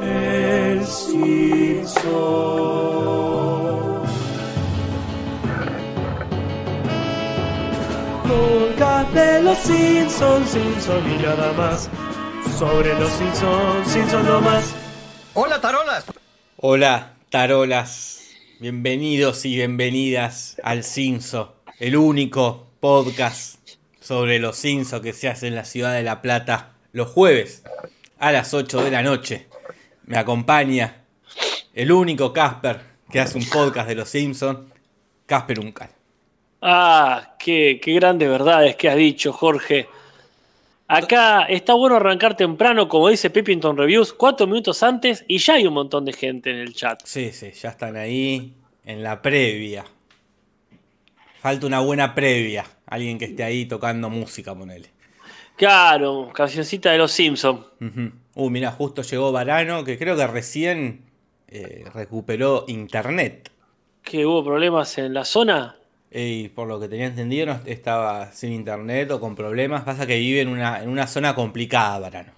El Simpson. Podcast de los Simpsons, Simpson y nada más. Sobre los Simpsons, Simpson no más. Hola, tarolas. Hola, tarolas. Bienvenidos y bienvenidas al Cinso, el único podcast sobre los Cinso que se hace en la ciudad de La Plata los jueves a las 8 de la noche. Me acompaña el único Casper que hace un podcast de los Simpsons, Casper Uncal. Ah, qué, qué grandes verdades que has dicho, Jorge. Acá está bueno arrancar temprano, como dice Pepington Reviews, cuatro minutos antes y ya hay un montón de gente en el chat. Sí, sí, ya están ahí en la previa. Falta una buena previa. Alguien que esté ahí tocando música, ponele. Claro, cancioncita de los Simpsons. Ujú. Uh, mira, justo llegó Varano, que creo que recién eh, recuperó internet. Que hubo problemas en la zona. Y por lo que tenía entendido, no estaba sin internet o con problemas. Pasa que vive en una, en una zona complicada, Varano.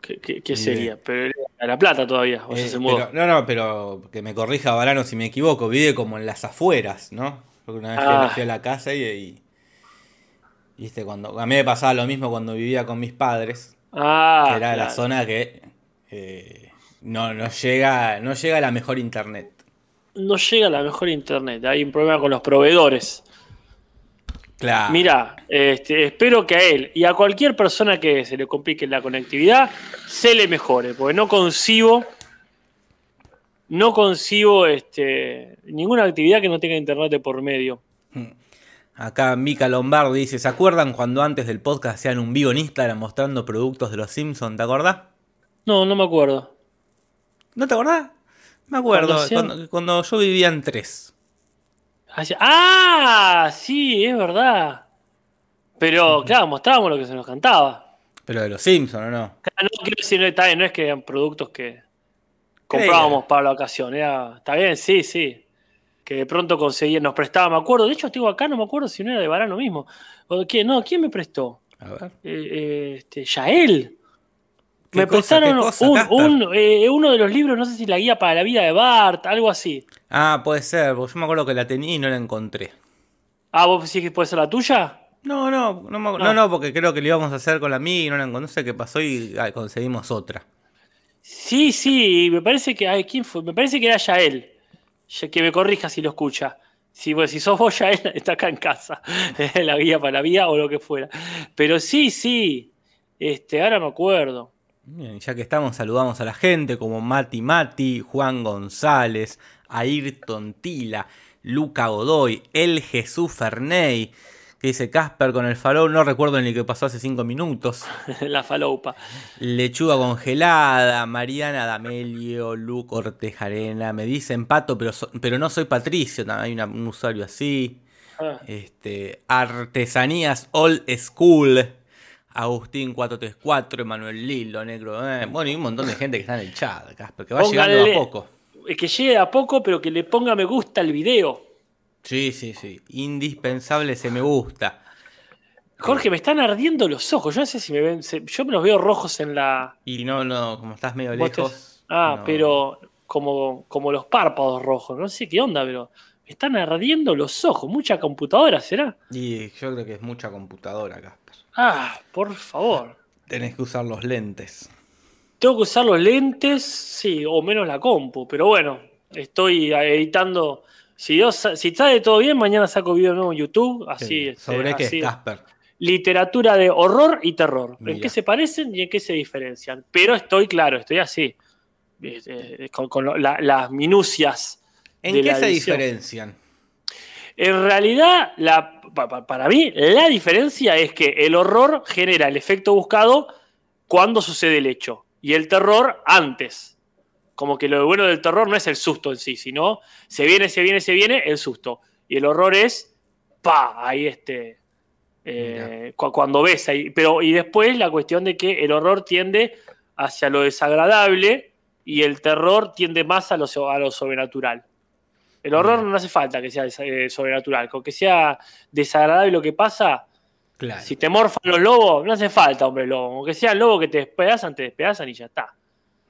¿Qué, qué- qué Bien. sería? Pero era La Plata todavía, o sea, Eh, se mudó. pero- no, no, pero que me corrija Varano si me equivoco. Vive como en las afueras, ¿no? Porque una vez Ah. fui a la casa y, y- Viste, cuando, a mí me pasaba lo mismo cuando vivía con mis padres. Ah, que era la zona que eh, no, no, llega, no llega a la mejor internet. No llega la mejor internet, hay un problema con los proveedores. Claro. Mira, este, espero que a él y a cualquier persona que se le complique la conectividad se le mejore, porque no concibo, no concibo este, ninguna actividad que no tenga internet de por medio. Acá Mika Lombardi dice: ¿Se acuerdan cuando antes del podcast hacían un vivo en Instagram mostrando productos de los Simpsons? ¿Te acordás? No, no me acuerdo. ¿No te acordás? Me acuerdo, Cuando cuando, yo vivía en tres. Ah, sí, es verdad. Pero claro, mostrábamos lo que se nos cantaba. Pero de los Simpsons, ¿o no? Ah, No quiero decir, no, está bien, no es que eran productos que comprábamos para la ocasión. Era, está bien, sí, sí. Que de pronto conseguían, nos prestaba, me acuerdo. De hecho, estoy acá, no me acuerdo si no era de Varano mismo. O, ¿quién? No, ¿quién me prestó? A ver. Eh, eh, este, Yael. ¿Qué Me cosa, prestaron qué cosa, un- Casper? un, eh, uno de los libros, no sé si La Guía para la Vida de Bart, algo así. Ah, puede ser, porque yo me acuerdo que la tenía y no la encontré. Ah, ¿vos decís que puede ser la tuya? No, no, no, me acu- No. no, no, porque creo que lo íbamos a hacer con la mía y no la encontré. No sé qué pasó y ah, conseguimos otra. Sí, sí, me parece que. Ay, ¿quién fue? Me parece que era Yael. Ya- Que me corrija si lo escucha. Si, si sos vos, Yael, está acá en casa. la guía para la vida o lo que fuera. Pero sí, sí. Este, ahora me acuerdo. Bien, ya que estamos, saludamos a la gente como Mati Mati, Juan González, Ayrton Tila, Luca Godoy, El Jesús Ferney, que dice Casper con el farol, no recuerdo ni qué pasó hace cinco minutos. la faloupa. Lechuga congelada, Mariana D'Amelio, Luke Ortejarena, me dicen Pato, pero, so- pero no soy Patricio, también hay una- un usuario así. Ah, Este, Artesanías Old School. Agustín 434, Emanuel Lilo, Negro. eh, bueno, y un montón de gente que está en el chat, Casper, que va llegando a poco. que llegue a poco, pero que le ponga me gusta al video. Sí, sí, sí. Indispensable ese me gusta. Jorge, me están ardiendo los ojos. Yo no sé si me ven. se- yo me los veo rojos en la. Y no, no, como estás medio lejos. Ah, no. pero como, como los párpados rojos. No sé qué onda, pero me están ardiendo los ojos. Mucha computadora, ¿será? Y yo creo que es mucha computadora, Casper. Ah, por favor. Tenés que usar los lentes. Tengo que usar los lentes, sí, o menos la compu, pero bueno, estoy editando. Si, Dios, si sale todo bien, mañana saco video nuevo en YouTube. Así, este, ¿Sobre qué, así. Casper? Literatura de horror y terror. ¿En qué se parecen y en qué se diferencian? Pero estoy claro, estoy así. eh, Con, con lo- la- las minucias. ¿En de qué la se edición. diferencian? En realidad, la, para mí, la diferencia es que el horror genera el efecto buscado cuando sucede el hecho y el terror antes. Como que lo bueno del terror no es el susto en sí, sino se viene, se viene, se viene el susto. Y el horror es, pa, ahí este, eh, cu- cuando ves ahí. Pero, y después la cuestión de que el horror tiende hacia lo desagradable y el terror tiende más a lo, so- a lo sobrenatural. El horror no hace falta que sea eh, sobrenatural. Con que sea desagradable lo que pasa, Claro. si te morfan los lobos, no hace falta, hombre lobo. Aunque sean lobos que te despedazan, te despedazan y ya está.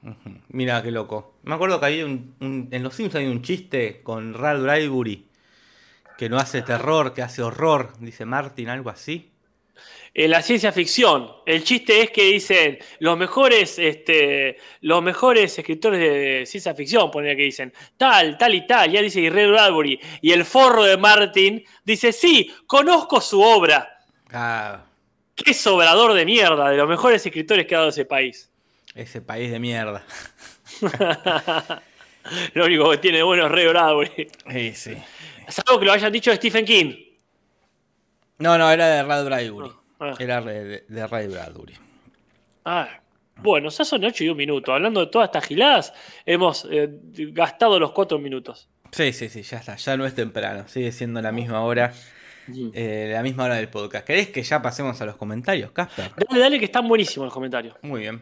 Ujú. Mira qué loco. Me acuerdo que hay un, un- en Los Simpsons hay un chiste con Ralph Bradbury que no hace terror, que hace horror, dice Martin, algo así. En la ciencia ficción, el chiste es que dicen los mejores, este, los mejores escritores de ciencia ficción, poner que dicen tal, tal y tal, ya dice Ray Bradbury, y el forro de Martin dice, sí, conozco su obra. Ah, Qué sobrador de mierda, de los mejores escritores que ha dado ese país. Ese país de mierda. Lo único que tiene bueno es Ray Bradbury. Sí, sí. Es algo que lo hayan dicho de Stephen King. No, no, era de Ralph Bradbury. Ah. Era de, de Ray Bradbury. Ah, bueno, ya son 8 y un minuto. Hablando de todas estas giladas, hemos eh, gastado los 4 minutos. Sí, sí, sí, ya está. Ya no es temprano. Sigue siendo la misma hora. eh, la misma hora del podcast. ¿Querés que ya pasemos a los comentarios, Casper? Dale, dale, que están buenísimos los comentarios. Muy bien.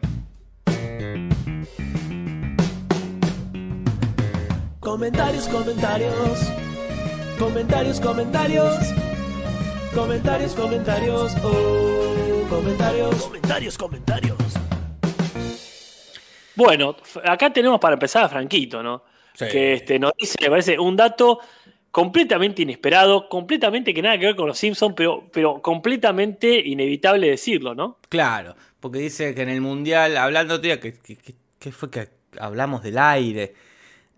Comentarios, comentarios. Comentarios, comentarios. Comentarios, comentarios. Oh, comentarios. Comentarios, comentarios. Bueno, acá tenemos para empezar a Franquito, ¿no? Sí. Que este, nos dice, me parece, un dato completamente inesperado, completamente que nada que ver con los Simpsons, pero, pero completamente inevitable decirlo, ¿no? Claro, porque dice que en el mundial, hablando que- que- que fue que hablamos del aire,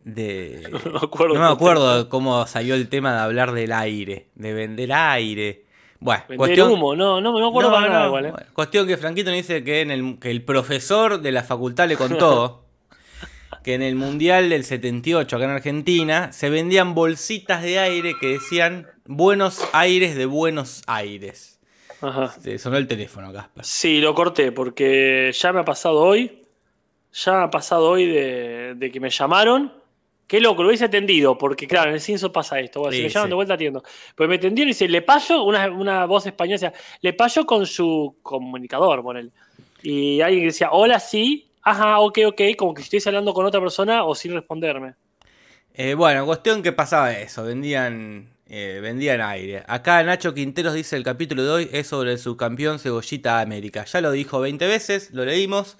de... No me acuerdo. No me acuerdo cómo salió el tema de hablar del aire, de vender aire. Bueno, Vender humo, no, no me acuerdo No, para nada igual, ¿eh? cuestión que Franquito nos dice que, en el, que el profesor de la facultad le contó que en el Mundial del 78 acá en Argentina se vendían bolsitas de aire que decían Buenos Aires de Buenos Aires. Ajá. Se sonó el teléfono, Casper. Sí, lo corté porque ya me ha pasado hoy. Ya me ha pasado hoy de, de que me llamaron. Qué loco, lo hubiese atendido, porque claro, en el Cinso pasa esto. Bueno, Sí, si me llaman sí. de vuelta atiendo. Pues me atendieron y dice, le paso una, una voz española, decía, le paso con su comunicador, ponele. Y alguien decía, hola, sí, ajá, ok, ok, como que estuviese hablando con otra persona o sin responderme. Eh, bueno, cuestión que pasaba eso, vendían, eh, vendían aire. Acá Nacho Quinteros dice el capítulo de hoy es sobre el subcampeón Cebollita América. Ya lo dijo 20 veces, lo leímos,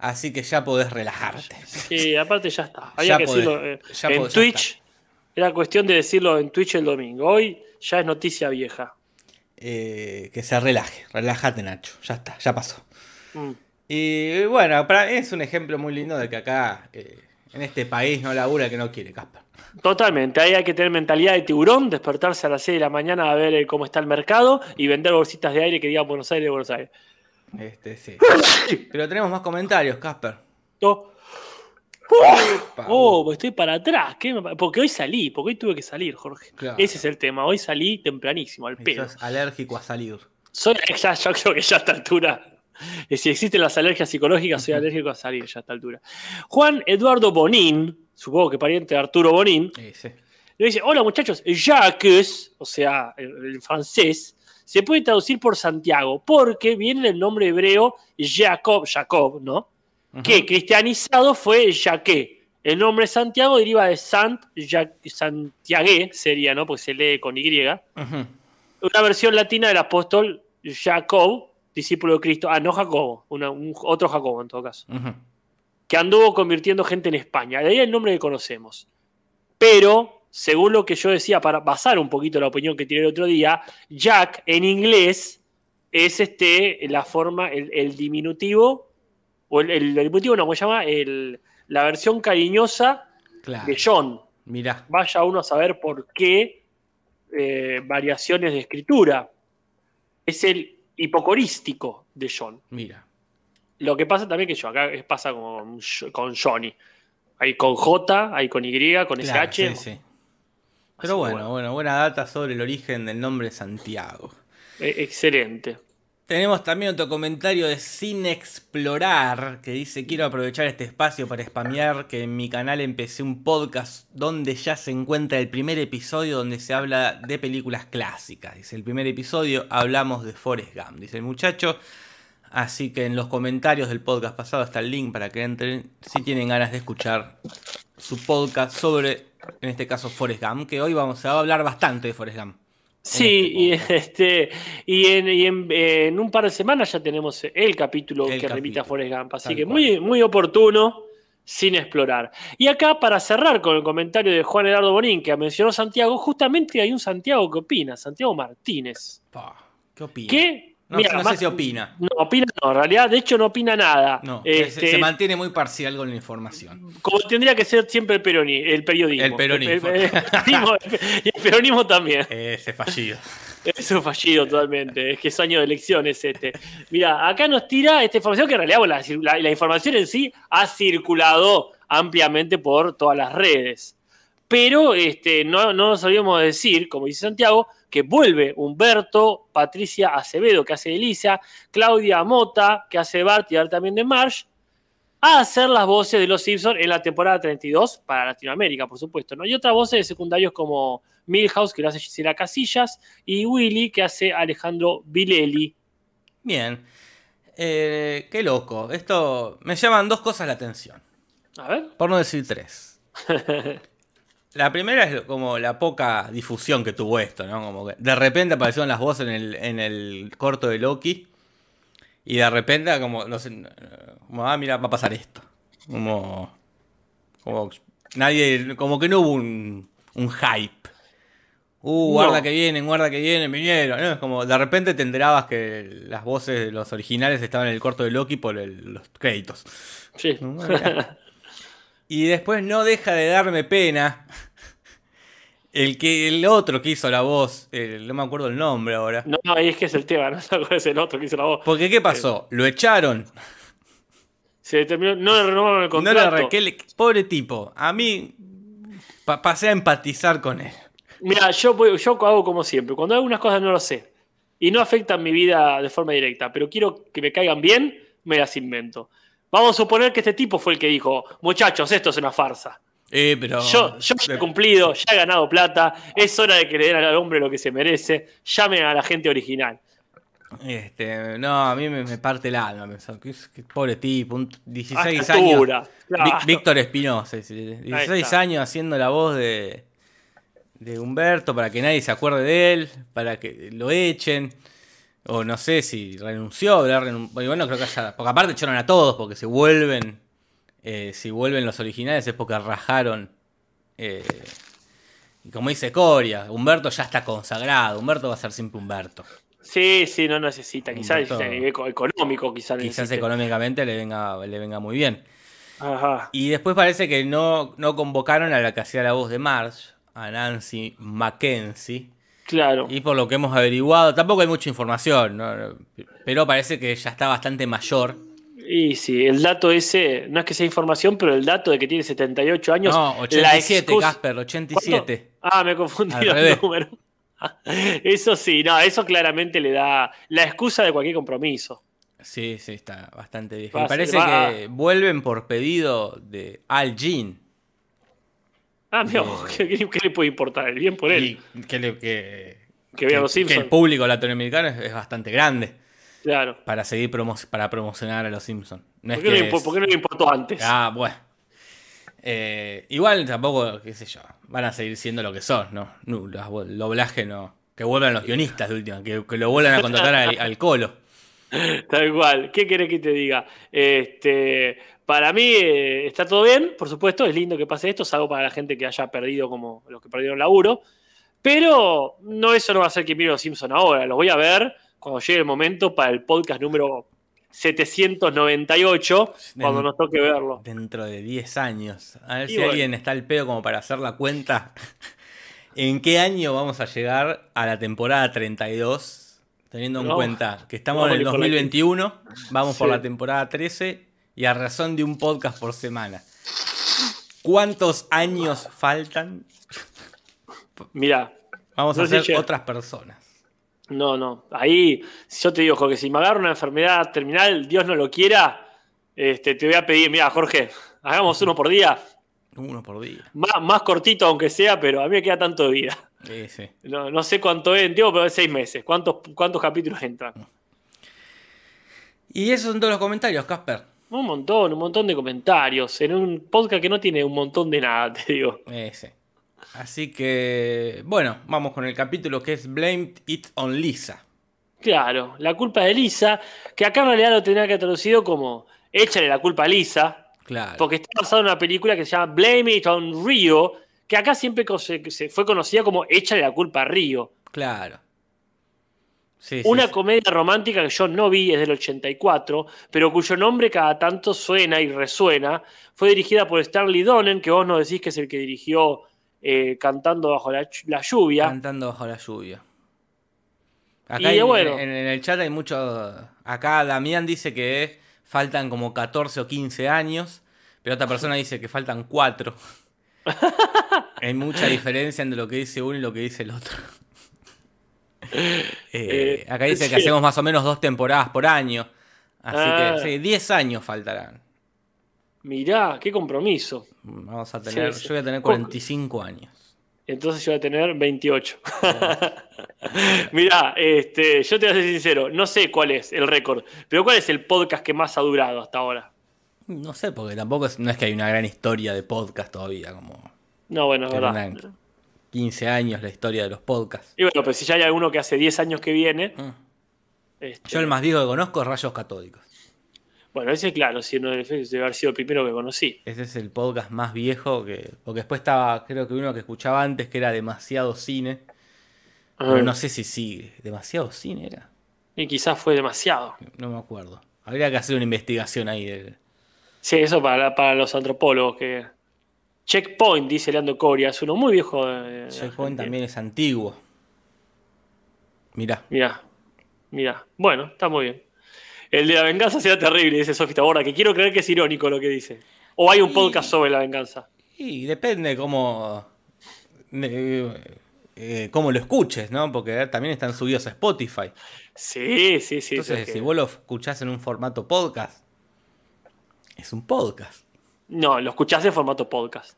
así que ya podés relajarte. Sí, aparte ya está. Había Ya que podés, decirlo eh, ya en podés, ya Twitch. Era cuestión de decirlo en Twitch el domingo. Hoy ya es noticia vieja. Eh, que se relaje, relájate Nacho, ya está, ya pasó. Mm. Y bueno, para, es un ejemplo muy lindo de que acá, eh, en este país, no labura que no quiere, Casper. Totalmente, ahí hay que tener mentalidad de tiburón, despertarse a las 6 de la mañana a ver eh, cómo está el mercado y vender bolsitas de aire que digan Buenos Aires, Buenos Aires. Este, sí. Pero tenemos más comentarios, Casper. Oh, oh, estoy para atrás. ¿qué Porque hoy salí, porque hoy tuve que salir, Jorge. Claro. Ese es el tema. Hoy salí tempranísimo, al Y pedo. sos alérgico a salir. Soy, ya, yo creo que ya a esta altura. Si existen las alergias psicológicas, soy alérgico a salir ya a esta altura. Juan Eduardo Bonín, supongo que pariente de Arturo Bonín, Sí, sí. le dice: Hola muchachos, Jacques, o sea, el, el francés, se puede traducir por Santiago, porque viene del nombre hebreo Jacob, Jacob, ¿no? Que cristianizado fue Jacques. El nombre Santiago deriva de Sant, Ja- Santiague, sería, ¿no? Porque se lee con Y Ujú. una versión latina del apóstol Jacob, discípulo de Cristo. Ah, no Jacobo, una- un- otro Jacobo en todo caso. Que anduvo convirtiendo gente en España. De ahí el nombre que conocemos. Pero, según lo que yo decía, para basar un poquito la opinión que tiré el otro día, Jack en inglés es este, la forma, el, el diminutivo, o el, el diminutivo no, ¿cómo se llama? El- la versión cariñosa Claro. de John. Mirá. Vaya uno a saber por qué eh, variaciones de escritura. Es el hipocorístico de John. Mira. Lo que pasa también que yo, acá pasa con, con Johnny. Hay con J, hay con Y, con Claro, SH. sí, sí. Pero bueno, bueno, buena data sobre el origen del nombre Santiago. Eh, excelente. Tenemos también otro comentario de Sin Explorar que dice quiero aprovechar este espacio para spamear que en mi canal empecé un podcast donde ya se encuentra el primer episodio donde se habla de películas clásicas. Dice el primer episodio hablamos de Forrest Gump, dice el muchacho. Así que en los comentarios del podcast pasado está el link para que entren si tienen ganas de escuchar su podcast sobre, en este caso, Forrest Gump, que hoy vamos a hablar bastante de Forrest Gump. Sí, y, este este, y, en, y en- en un par de semanas ya tenemos el capítulo El que remite a capítulo, Forrest Gump. Así tal que cual. muy, muy oportuno sin explorar. Y acá, para cerrar con el comentario de Juan Eduardo Bonín, que mencionó Santiago, justamente hay un Santiago que opina, Santiago Martínez. Pa, ¿Qué opina? Que, No, mira, no más- sé si opina. No, opina no, en realidad, de hecho no opina nada. No, se- Este, se mantiene muy parcial con la información. como tendría que ser siempre el, peroni- el periodismo. El peronismo. El, el- el peronismo, y el peronismo también. Ese fallido. Es un fallido totalmente. Es que es año de elecciones este. Mira, acá nos tira esta información que en realidad bueno, la, la- la información en sí ha circulado ampliamente por todas las redes. Pero este, no, no nos olvidemos de decir, como dice Santiago, que vuelve Humberto, Patricia Acevedo, que hace Elisa, Claudia Mota, que hace Bart y ahora también de Marsh, a hacer las voces de los Simpsons en la temporada 32 para Latinoamérica, por supuesto. ¿no? Y otras voces de secundarios como Milhouse, que lo hace Gisela Casillas, y Willy, que hace Alejandro Vileli. Bien. Eh, qué loco. Esto me llaman dos cosas la atención. A ver. Por no decir tres. La primera es como la poca difusión que tuvo esto, ¿no? Como que de repente aparecieron las voces en el, en el corto de Loki. Y de repente, como, no sé, como, ah, mira, va a pasar esto. Como, como nadie, como que no hubo un, un hype. Uh, guarda No. que vienen, guarda que vienen, vinieron. ¿no? Es como, de repente te enterabas que las voces de los originales estaban en el corto de Loki por el- los créditos. Sí. No. Y después no deja de darme pena el que el otro que hizo la voz, el- no me acuerdo el nombre ahora. No, no, ahí es que es el tema, no es el otro que hizo la voz. Porque ¿qué pasó? Lo echaron. Se terminó, no le renovaron el No contrato. le re- que- pobre tipo. A mí pa- pasé a empatizar con él. Mira, yo, voy- yo hago como siempre. Cuando algunas cosas no lo sé y no afectan mi vida de forma directa, pero quiero que me caigan bien, me las invento. Vamos a suponer que este tipo fue el que dijo, muchachos, esto es una farsa. Eh, pero. Yo, yo ya he cumplido, ya he ganado plata, es hora de que le den al hombre lo que se merece, llamen a la gente original. Este, no, a mí me, me parte el alma. es- que pobre tipo, un 16 A esta años. claro. Víctor Espinosa, sí, 16 está. años haciendo la voz de, de Humberto para que nadie se acuerde de él, para que lo echen. O no sé si renunció, habrá bueno, creo que haya. Porque aparte echaron a todos, porque se vuelven. eh, si vuelven los originales es porque rajaron. eh, y como dice Coria, Humberto ya está consagrado. Humberto va a ser siempre Humberto. Sí, sí, no necesita, quizás necesita a nivel eco- económico, quizás Quizás económicamente le venga, le venga muy bien. Ajá. Y después parece que no, no convocaron a la que hacía la voz de Marge, a Nancy Mackenzie. Claro. Y por lo que hemos averiguado, tampoco hay mucha información, ¿no? pero parece que ya está bastante mayor. Y sí, el dato ese, no es que sea información, pero el dato de que tiene 78 años. No, la 87, excusa- Casper, 87. ¿Cuánto? Ah, me confundí Al los revés. números. Eso sí, no, eso claramente le da la excusa de cualquier compromiso. Sí, sí, está bastante viejo. Y parece va que vuelven por pedido de Al Jean. Ah, Eh. ¿qué, le puede importar? El bien por él. Y que, le- que, que vea los que el Simpsons. público latinoamericano es, es bastante grande Claro. para seguir promo- para promocionar a los Simpsons. No ¿Por qué, no que es- por qué no le importó antes? Ah, bueno. Eh, igual tampoco, qué sé yo, van a seguir siendo lo que son, ¿no? No, los el doblaje no. Que vuelvan los guionistas de última, que, que lo vuelvan a contratar al, al colo. Tal cual. ¿Qué querés que te diga? Este, para mí eh, está todo bien, por supuesto, es lindo que pase esto, salvo para la gente que haya perdido como los que perdieron laburo. Pero no eso no va a hacer que mire los Simpson ahora. Los voy a ver cuando llegue el momento para el podcast número 798, cuando Den- nos toque verlo. Dentro de 10 años. A ver Y si bueno. alguien está al pedo como para hacer la cuenta. ¿En qué año vamos a llegar a la temporada 32? Teniendo en No. cuenta que estamos en el a ir por la 2021, vamos por la temporada 13 y a razón de un podcast por semana. ¿Cuántos años faltan? Mira, Vamos a No ser otras personas. no, no. Ahí, yo te digo, Jorge, si me agarra una enfermedad terminal, Dios no lo quiera, este, te voy a pedir, mira, Jorge, hagamos uno por día. Uno por día. Más, más cortito aunque sea, pero a mí me queda tanto de vida. Sí, sí. No, no sé cuánto es, entiendo, pero es seis meses. ¿Cuántos, cuántos capítulos entran? Y esos son todos los comentarios, Casper. Un montón, un montón de comentarios. En un podcast que no tiene un montón de nada, te digo. Ese. Así que, bueno, vamos con el capítulo que es Blamed It on Lisa. Claro, la culpa de Lisa, que acá en realidad lo tenía que haber traducido como échale la culpa a Lisa. Claro. Porque está basado en una película que se llama Blame It on Rio, que acá siempre se, fue conocida como Échale la culpa a Río. Claro. Sí, Una sí. comedia romántica que yo no vi, es del 84, pero cuyo nombre cada tanto suena y resuena. Fue dirigida por Stanley Donen, que vos nos decís que es el que dirigió eh, Cantando bajo la, la lluvia. Cantando bajo la lluvia. Y, Acá en, bueno. en- en el chat hay mucho. Acá Damián dice que faltan como 14 o 15 años, pero otra persona dice que faltan 4. hay mucha diferencia entre lo que dice uno y lo que dice el otro. Eh, Eh, acá dice que hacemos más o menos dos temporadas por año. Así Ah. que sí, 10 años faltarán. Mirá, qué compromiso. Vamos a tener, Sí, sí. yo voy a tener ¿Cómo? 45 años. Entonces yo voy a tener 28. Mirá, este, yo te voy a ser sincero, no sé cuál es el récord, pero ¿cuál es el podcast que más ha durado hasta ahora? No sé, porque tampoco es, no es que hay una gran historia de podcast todavía, como No, bueno, es verdad. tendrán 15 años la historia de los podcasts. Y bueno, pero si ya hay alguno que hace 10 años que viene. Mm. este, Yo el más viejo que conozco es Rayos Catódicos. Bueno, ese claro, si no debe haber sido el primero que conocí. Ese es el podcast más viejo que. Porque después estaba, creo que uno que escuchaba antes que era demasiado cine. Pero Ah, no sé si sigue. ¿Demasiado cine era? Y quizás fue demasiado. No me acuerdo. Habría que hacer una investigación ahí del. Sí, eso para, para los antropólogos que. Checkpoint, dice Leandro Coria, es uno muy viejo. de- de Checkpoint también es antiguo. Mirá. Mirá, mirá. Bueno, está muy bien. El de la venganza será terrible, dice Sofi Taborda, que quiero creer que es irónico lo que dice. O hay un Y- podcast sobre la venganza. Y depende cómo. eh, eh, cómo lo escuches, ¿no? Porque también están subidos a Spotify. Sí, sí, sí. Entonces, es que- si vos lo escuchás en un formato podcast, es un podcast. No, lo escuchás en formato podcast.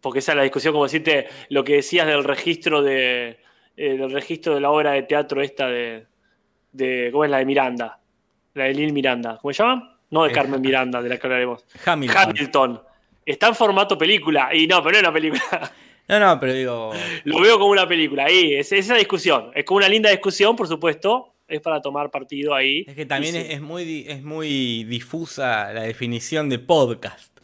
Porque esa es la discusión, como decirte, lo que decías del registro de. eh, del registro de la obra de teatro esta de. de ¿Cómo es la de Miranda? La de Lil Miranda. ¿Cómo se llama? No de Eh, Carmen Miranda, de la que hablaremos. Hamilton. Hamilton. Está en formato película. Y no, pero no es una película. No, no, pero digo. Lo veo como una película. Ahí, es, es esa discusión. Es como una linda discusión, por supuesto. Es para tomar partido ahí. Es que también es, muy, es muy difusa la definición de podcast.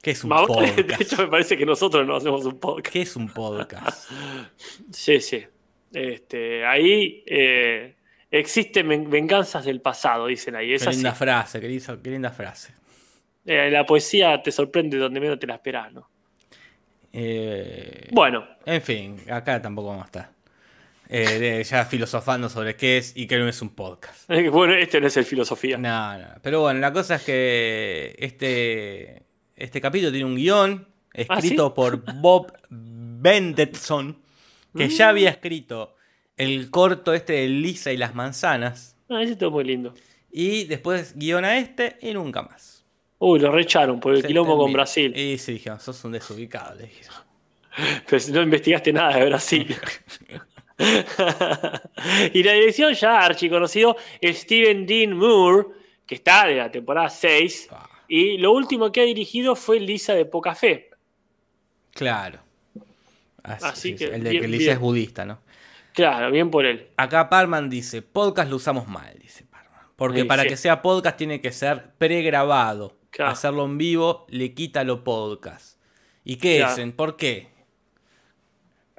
¿Qué es un vale, De podcast? hecho, me parece que nosotros no hacemos un podcast. ¿Qué es un podcast? Sí, sí. Este, ahí eh, existen ven- venganzas del pasado, dicen ahí. Es Qué así. linda frase, qué linda, qué linda frase. Eh, la poesía te sorprende donde menos te la esperás, ¿no? Eh, Bueno, En fin, acá tampoco vamos a estar. Eh, de- ya filosofando sobre qué es y qué no es un podcast. bueno, este no es el filosofía. No, no. Pero bueno, la cosa es que este, este capítulo tiene un guion escrito ¿Ah, sí? por Bob Bendetson, que ya Mm. había escrito el corto este de Lisa y las manzanas. Ah, ese está muy lindo. Y después guiona este y nunca más. Uy, lo recharon por el Se quilombo con. Brasil. Y sí, dijeron, sos un desubicado. le dijeron. Pero si no investigaste nada de Brasil. y la dirección ya archiconocido Steven Dean Moore, que está de la temporada 6. Ah, Y lo último que ha dirigido fue Lisa de Poca Fe. Claro. Así, Así sí, que sí, el de que Lisa bien. es budista, ¿no? Claro, bien por él. Acá Parman dice, podcast lo usamos mal, dice Parman. Porque Sí, para sí. que sea podcast tiene que ser pregrabado. Claro. Hacerlo en vivo le quita lo podcast. ¿Y qué Claro. hacen? ¿Por qué?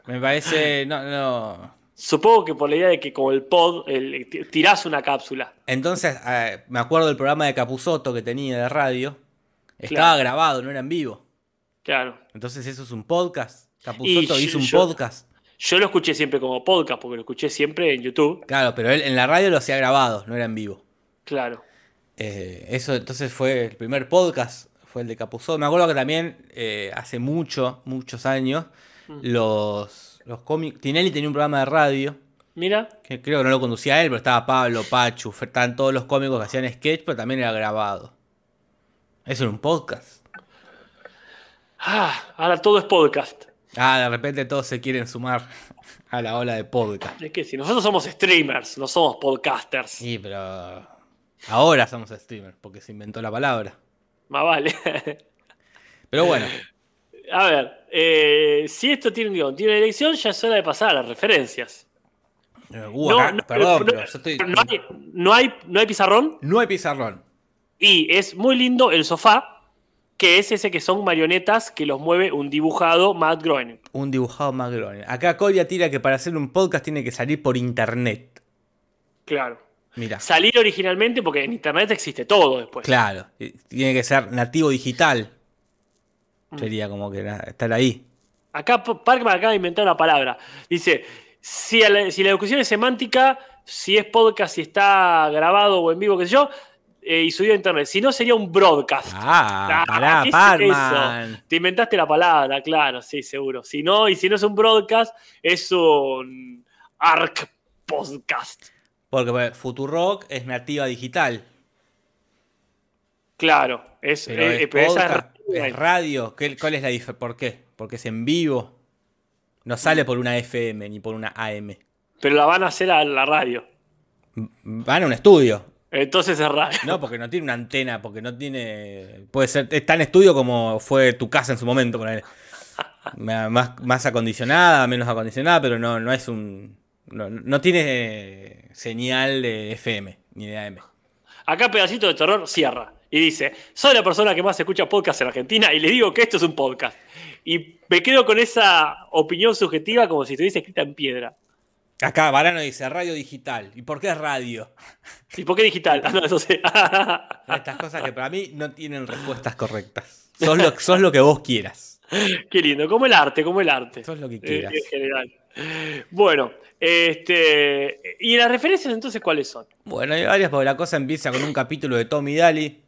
Me parece... No, no. Supongo que por la idea de que como el pod, el, tirás una cápsula. Entonces, eh, me acuerdo del programa de Capuzoto que tenía de radio. Estaba Claro. grabado, no era en vivo. Claro. Entonces, ¿eso es un podcast? Capuzoto Y hizo un podcast. Yo lo escuché siempre como podcast, porque lo escuché siempre en YouTube. Claro, pero él en la radio lo hacía grabado, no era en vivo. Claro. Eh, eso entonces fue el primer podcast, fue el de Capuzotto. Me acuerdo que también eh, hace mucho, muchos años, Mm. los, los cómics. Tinelli tenía un programa de radio, Mira, que creo que no lo conducía él, pero estaba Pablo, Pachu, estaban todos los cómicos que hacían sketch, pero también era grabado. Eso era un podcast. ah, ahora todo es podcast. Ah, de repente todos se quieren sumar a la ola de podcast. Es que si nosotros somos streamers, no somos podcasters. Sí, pero ahora somos streamers, porque se inventó la palabra. Más vale. Pero bueno, A ver, eh, si esto tiene un guion, tiene una dirección, ya es hora de pasar a las referencias. eh, uh, acá- perdón, pero yo estoy... no hay, no, hay, no hay pizarrón No hay pizarrón. y es muy lindo el sofá que es ese que son marionetas que los mueve un dibujado Matt Groening. Un dibujado más grande. Acá Coria tira que para hacer un podcast tiene que salir por internet. Claro. Mira. Salir originalmente porque en internet existe todo después. Claro. Tiene que ser nativo digital. Mm. Sería como que estar ahí. Acá Parkman acaba de inventar una palabra. Dice, si, la, si la educación es semántica, si es podcast, si está grabado o en vivo, qué sé yo, eh, y subido a internet. Si no, sería un broadcast. Ah, Ah, pará, ¿qué es Parman. Te inventaste la palabra, claro, sí, seguro. Si no, y si no es un broadcast, es un ARC podcast. Porque Futurock es nativa digital. Claro, es, Pero eh, esa es radio. ¿Qué- ¿Cuál es la diferencia? ¿Por qué? Porque es en vivo. No sale por una FM ni por una AM. pero la van a hacer a la radio. Van a un estudio. Entonces es radio. No, porque no tiene una antena, porque no tiene. Puede ser. Es tan estudio como fue tu casa en su momento con él. Más, más acondicionada, menos acondicionada, pero no, no es un. No, no tiene eh, señal de FM ni de AM. Acá Pedacito de Terror cierra y dice, soy la persona que más escucha podcast en Argentina y le digo que esto es un podcast. Y me quedo con esa opinión subjetiva como si estuviese escrita en piedra. Acá Varano dice radio digital. ¿Y por qué es radio? ¿Y por qué digital? Ah, no, eso sí. Estas cosas que para mí no tienen respuestas correctas. Sos lo, sos lo que vos quieras. Qué lindo, como el arte, como el arte. Sos lo que eh, quieras. en general. Bueno, este, ¿y las referencias entonces cuáles son? Bueno, hay varias, porque la cosa empieza con un capítulo de Tommy Daly.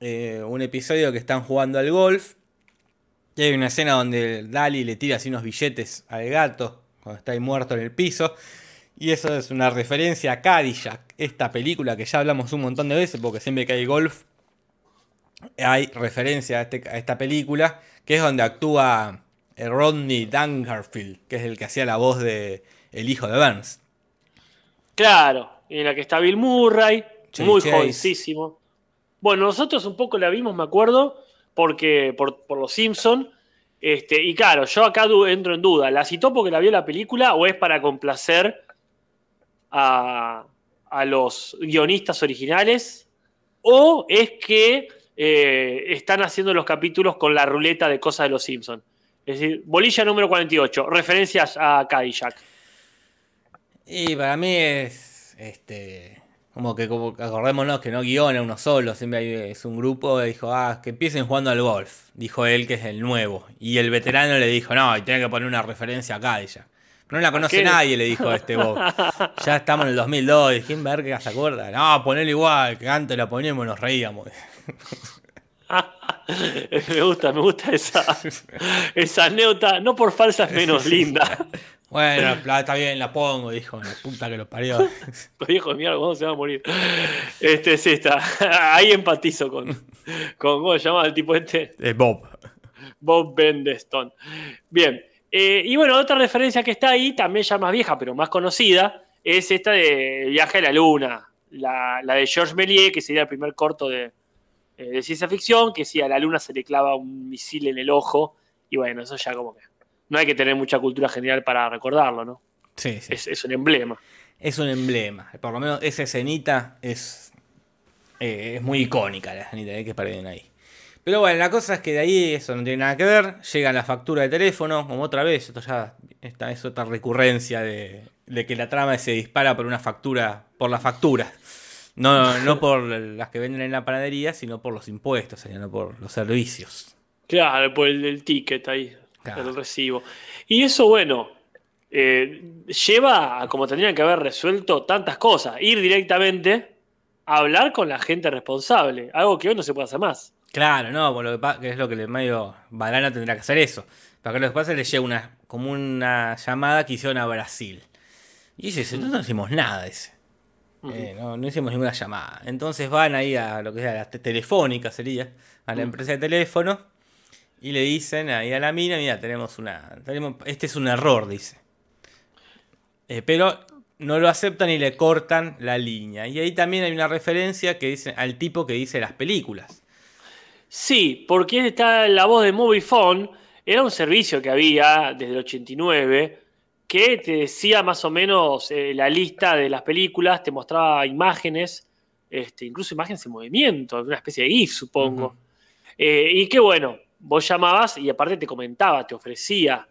eh, un episodio que están jugando al golf. Y hay una escena donde Daly le tira así unos billetes al gato, está ahí muerto en el piso. Y eso es una referencia a Cadillac, esta película que ya hablamos un montón de veces, porque siempre que hay golf hay referencia a, este- a esta película, que es donde actúa eh, Rodney Dangerfield, que es el que hacía la voz de el hijo de Burns. Claro, en la que está Bill Murray, muy Chase. jovencísimo. Bueno, nosotros un poco la vimos, me acuerdo, porque por, por los Simpson. Este, y claro, yo acá entro en duda. ¿La citó porque la vio la película o es para complacer a, a los guionistas originales? ¿O es que eh, están haciendo los capítulos con la ruleta de cosas de los Simpsons? Es decir, bolilla número 48, referencias a Cadillac. Y para mí es. Este. Como que como acordémonos que no guiona uno solo, siempre hay- es un grupo. y Dijo, ah, que empiecen jugando al golf. Dijo él que es el nuevo. Y el veterano le dijo, no, y tiene que poner una referencia a Cadillac. No la conoce qué? nadie, le dijo este Bob. Ya estamos en el 2002. ¿y ¿Quién verga se acuerda? No, ponelo igual, que antes la poníamos y nos reíamos. me gusta, me gusta esa, esa anécdota, no por falsa es menos linda. Bueno, la- está bien, la pongo, dijo, la puta que lo parió. Viejo de mierda, ¿cuándo se va a morir? Este, sí, está. Ahí empatizo con, con ¿cómo se llama el tipo este? Es Bob. Bob Bendeston. Bien. eh, y bueno, otra referencia que está ahí, también ya más vieja, pero más conocida, es esta de Viaje a la Luna. La, la de Georges Méliès, que sería el primer corto de, eh, de ciencia ficción, que si a la Luna se le clava un misil en el ojo. Y bueno, eso ya como que. No hay que tener mucha cultura general para recordarlo, ¿no? Sí, sí. Es, es un emblema. Es un emblema. Por lo menos esa escenita es, eh, es muy icónica, la escenita eh, que perdieron ahí. Pero bueno, la cosa es que de ahí eso no tiene nada que ver. Llega la factura de teléfono, como otra vez. Esto ya esta es otra recurrencia de, de que la trama se dispara por una factura, por la factura. No, no por las que venden en la panadería, sino por los impuestos, o sea, no por los servicios. Claro, por el, el ticket ahí, Claro. el recibo. Y eso, bueno, eh, lleva a como tendrían que haber resuelto tantas cosas. Ir directamente a hablar con la gente responsable. Algo que hoy no se puede hacer más. Claro, no, por lo que, que es lo que le medio Balana tendrá que hacer eso. Para que lo que pasa es que le llega una, como una llamada que hicieron a Brasil. Y dice, nosotros no hicimos nada, ese. Eh, no, no hicimos ninguna llamada. Entonces van ahí a lo que sea, la te- telefónica sería, a la empresa de teléfono, y le dicen ahí a la mina, mira, tenemos una. Tenemos, este es un error, dice. Eh, pero no lo aceptan y le cortan la línea. Y ahí también hay una referencia que dice al tipo que dice las películas. Sí, porque está la voz de Moviefone. Era un servicio que había desde el 89 que te decía más o menos eh, la lista de las películas, te mostraba imágenes, este, incluso imágenes en movimiento, una especie de GIF, supongo. Eh, y que bueno, vos llamabas y aparte te comentaba, te ofrecía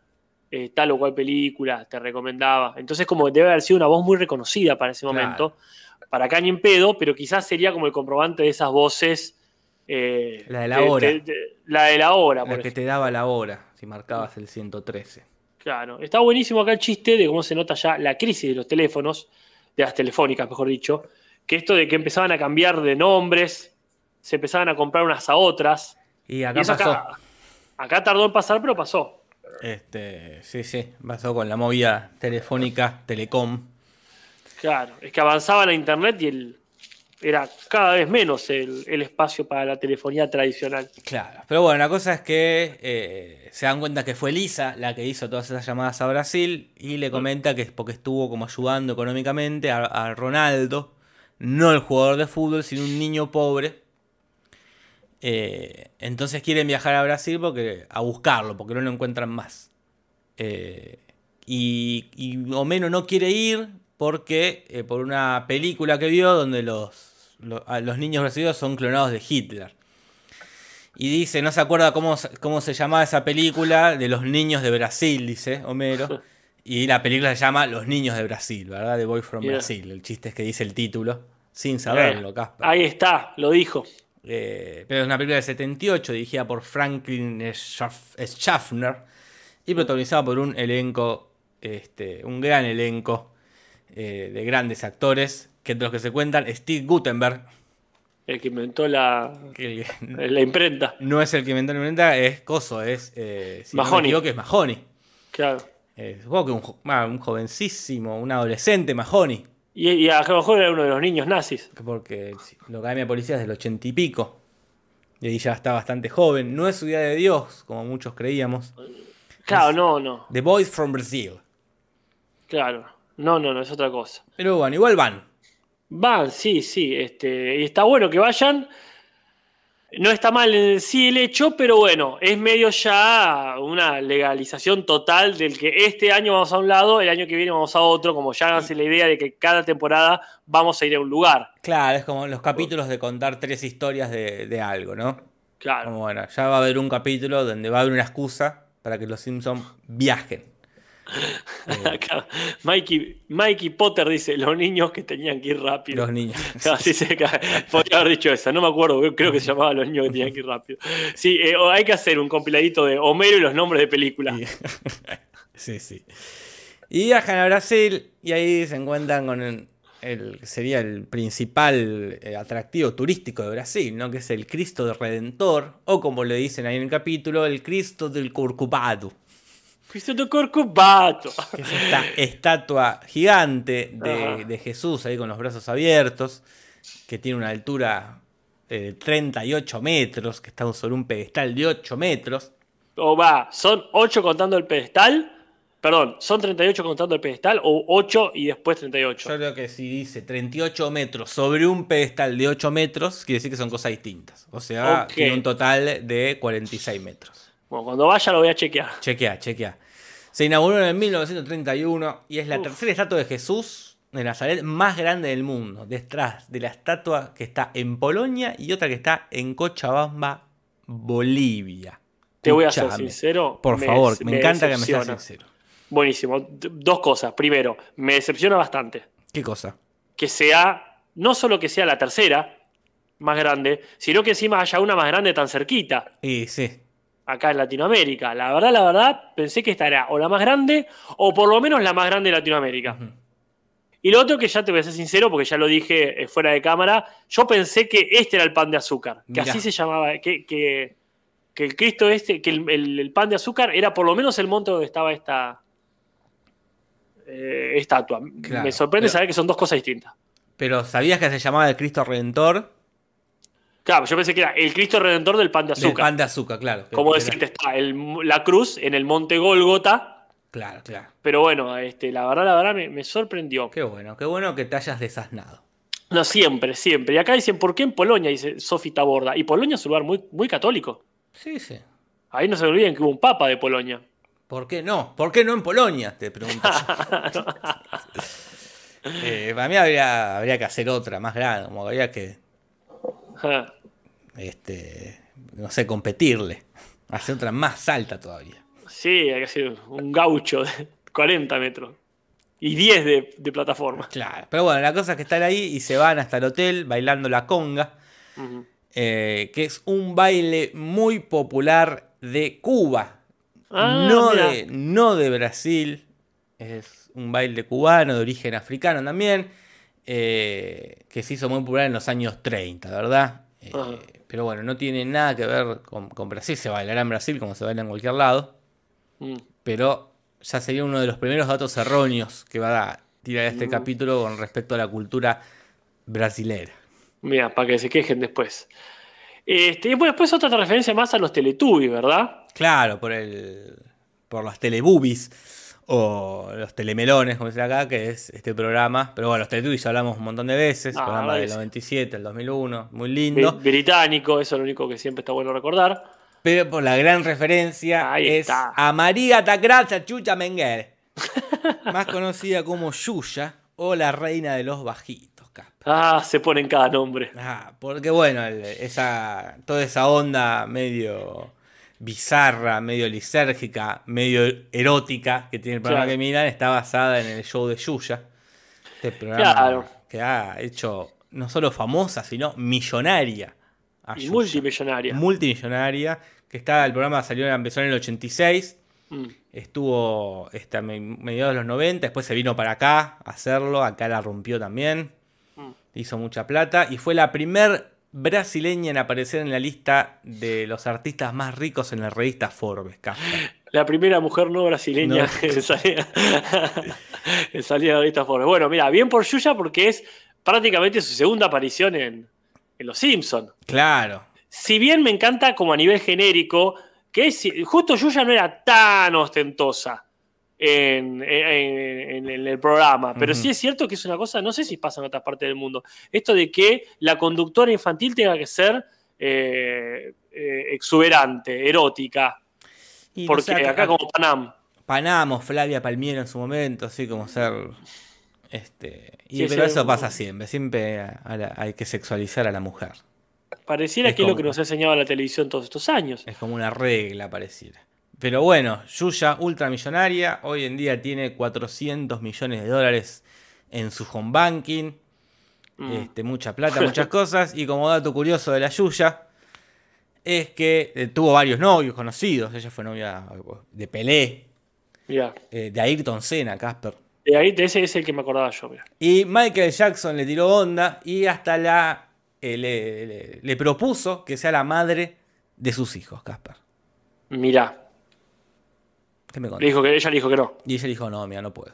eh, tal o cual película, te recomendaba. Entonces, como debe haber sido una voz muy reconocida para ese Claro. momento, para acá ni en pedo, pero quizás sería como el comprobante de esas voces. eh, La de la hora. la de la hora, por La que ejemplo. te daba la hora, si marcabas el 113. Claro, está buenísimo acá el chiste de cómo se nota ya la crisis de los teléfonos, de las telefónicas, mejor dicho, que esto de que empezaban a cambiar de nombres, se empezaban a comprar unas a otras. Y acá pasó. acá, acá tardó en pasar, pero pasó. Este, sí, sí, pasó con la movida telefónica, Telecom. Claro, es que avanzaba la internet y el, era cada vez menos el, el espacio para la telefonía tradicional. Claro, pero bueno, la cosa es que eh, se dan cuenta que fue Lisa la que hizo todas esas llamadas a Brasil y le comenta que es porque estuvo como ayudando económicamente a, a Ronaldo, no el jugador de fútbol, sino un niño pobre. Eh, entonces quieren viajar a Brasil porque, a buscarlo, porque no lo encuentran más. Eh, y, y Homero no quiere ir porque eh, por una película que vio donde los, los niños brasileños son clonados de Hitler. Y dice, no se acuerda cómo, se- cómo se llamaba esa película de los niños de Brasil, dice Homero. Y la película se llama Los niños de Brasil, ¿verdad? The Boy from Bien. Brasil. El chiste es que dice el título, sin saberlo, Casper. Ahí está, lo dijo. Eh, pero es una película del 78 dirigida por Franklin Schaff- Schaffner y protagonizada por un elenco, este, un gran elenco eh, de grandes actores, que entre los que se cuentan Steve Gutenberg, El que inventó la, la imprenta. no es el que inventó la inventa, es Coso, es, eh, si no me Mahoney. equivoco, es Mahoney. Claro. Eh, supongo que un, ah, un jovencísimo, un adolescente Mahoney, Y, y a lo mejor era uno de los niños nazis. porque sí, la Academia de Policía es del ochenta y pico. Y ahí ya está bastante joven. No es su día de Dios, como muchos creíamos. Claro, no, no. The Boys from Brazil. Claro. No, no, no, es otra cosa. Pero bueno, igual van. Van, sí, sí. Este, y está bueno que vayan. No está mal en sí el hecho, pero bueno, es medio ya una legalización total del que este año vamos a un lado, el año que viene vamos a otro, como ya háganse la idea de que cada temporada vamos a ir a un lugar. Claro, es como los capítulos de contar tres historias de, de algo, ¿no? Claro. Como bueno, ya va a haber un capítulo donde va a haber una excusa para que los Simpsons viajen. Acá, Mikey, Mikey Potter dice, los niños que tenían que ir rápido. Los niños. Así se cae. Podría haber dicho esa, no me acuerdo, creo que se llamaba Los niños que tenían que ir rápido. Sí, eh, hay que hacer un compiladito de Homero y los nombres de películas. Sí, sí. Y viajan a Brasil y ahí se encuentran con el, el- sería el principal eh, atractivo turístico de Brasil, ¿no? Que es el Cristo del Redentor, o como le dicen ahí en el capítulo, el Cristo del Corcovado. Cristo. Que es esta estatua gigante de, Jesús ahí con los brazos abiertos, que tiene una altura eh, de 38 metros, que está sobre un pedestal de 8 metros. O va, son 8 contando el pedestal. Perdón, ¿son 38 contando el pedestal o 8 y después 38? Yo creo que si dice 38 metros sobre un pedestal de 8 metros, quiere decir que son cosas distintas. O sea, tiene un total de 46 metros. Bueno, cuando vaya lo voy a chequear. Chequea, chequea. Se inauguró en el 1931 y es la Uf. tercera estatua de Jesús de Nazaret más grande del mundo. Detrás de la estatua que está en Polonia y otra que está en Cochabamba, Bolivia. Te voy a ser sincero. Por favor, me, encanta que me seas sincero. Buenísimo. Dos cosas. Primero, me decepciona bastante ¿Qué cosa? que sea, no solo que sea la tercera más grande, sino que encima haya una más grande tan cerquita, Y sí, acá en Latinoamérica. La verdad, la verdad, pensé que esta era o la más grande o por lo menos la más grande de Latinoamérica. Y lo otro que ya te voy a ser sincero, porque ya lo dije eh, fuera de cámara, yo pensé que este era el pan de azúcar, que Mirá. así se llamaba, que, que, que el Cristo este, que el, el- el pan de azúcar era por lo menos el monte donde estaba esta eh, estatua. Claro, Me sorprende pero- saber que son dos cosas distintas. pero ¿sabías que se llamaba el Cristo Redentor? Claro, yo pensé que era el Cristo Redentor del pan de Del azúcar. pan de azúcar, claro. Como decirte, está el- la cruz en el monte Gólgota, Claro, claro. pero bueno, este, la verdad, la verdad me, me sorprendió. Qué bueno, qué bueno que te hayas desasnado. No, siempre, siempre. Y acá dicen, ¿por qué en Polonia? Dice Sofi Taborda. Y Polonia es un lugar muy, muy católico. Sí, sí. Ahí no se olviden que hubo un papa de Polonia. ¿Por qué no? ¿Por qué no en Polonia? Te pregunto. Eh, para mí habría, habría que hacer otra más grande, como habría que. Este, no sé, competirle. Hacer otra más alta todavía. Sí, hay que hacer un gaucho de 40 metros. Y 10 de, de plataforma. Claro. Pero bueno, la cosa es que están ahí y se van hasta el hotel bailando la conga. Eh, que es un baile muy popular de Cuba. Ah, no, de, no de Brasil. Es un baile cubano de origen africano también. eh, que se hizo muy popular en los años 30, ¿verdad? Eh, Ajá. Pero bueno, no tiene nada que ver con, con Brasil. Se bailará en Brasil como se baila en cualquier lado. Mm. Pero ya sería uno de los primeros datos erróneos que va a tirar este Mm. capítulo con respecto a la cultura brasilera. Mira, para que se quejen después. Este, y bueno, después otra referencia más a los Teletubbies, ¿verdad? Claro, por el. por las teleboobies o los telemelones, como dice acá, que es este programa. Pero bueno, los Teletubbies ya hablamos un montón de veces. Ah, programa del varias. 97, el 2001, muy lindo. Británico, eso es lo único que siempre está bueno recordar. Pero por la gran referencia Ahí es está. a María Tacraza Chucha Menguer. más conocida como Yuya o la reina de los bajitos, Casper. Ah, se pone en cada nombre. Ah, porque bueno, el- esa, toda esa onda medio bizarra, medio lisérgica, medio erótica que tiene el programa Claro. que miran está basada en el show de Yuya. Este programa Claro. que ha hecho no solo famosa, sino millonaria. Y multimillonaria. Multimillonaria. Que está, el programa salió, empezó en el 86. Mm. Estuvo hasta me- mediados de los 90, después se vino para acá a hacerlo, acá la rompió también, Mm. hizo mucha plata y fue la primer brasileña en aparecer en la lista de los artistas más ricos en la revista Forbes. Casper. La primera mujer no brasileña No. que salía, que salía de esta forma. Bueno, mira, bien por Yuya porque es prácticamente su segunda aparición en, en Los Simpsons. Claro, Si bien me encanta como a nivel genérico, que es, justo Yuya no era tan ostentosa en, en- en el programa, pero Ujú. sí es cierto que es una cosa, no sé si pasa en otras partes del mundo, esto de que la conductora infantil tenga que ser eh, eh, exuberante, erótica, y no porque sé, acá- acá como Panam. Panamo, Flavia Palmiero en su momento, así como ser... Este, y, Sí, pero sí, eso pasa siempre, siempre a la- hay que sexualizar a la mujer. Pareciera Es que es lo que nos ha enseñado la televisión todos estos años. Es como una regla pareciera. Pero bueno, Yuya, ultramillonaria, hoy en día tiene 400 millones de dólares en su home banking. Mm. Este, mucha plata, muchas cosas. Y como dato curioso de la Yuya, es que eh, tuvo varios novios conocidos. Ella fue novia de Pelé, eh, de Ayrton Senna, Casper. De ahí, ese es el que me acordaba yo. mirá. Y Michael Jackson le tiró onda y hasta la eh, le, le- le propuso que sea la madre de sus hijos, Casper. Mirá. ¿Qué me dijo que, ella le dijo que no. Y ella dijo, no, mira, no puedo.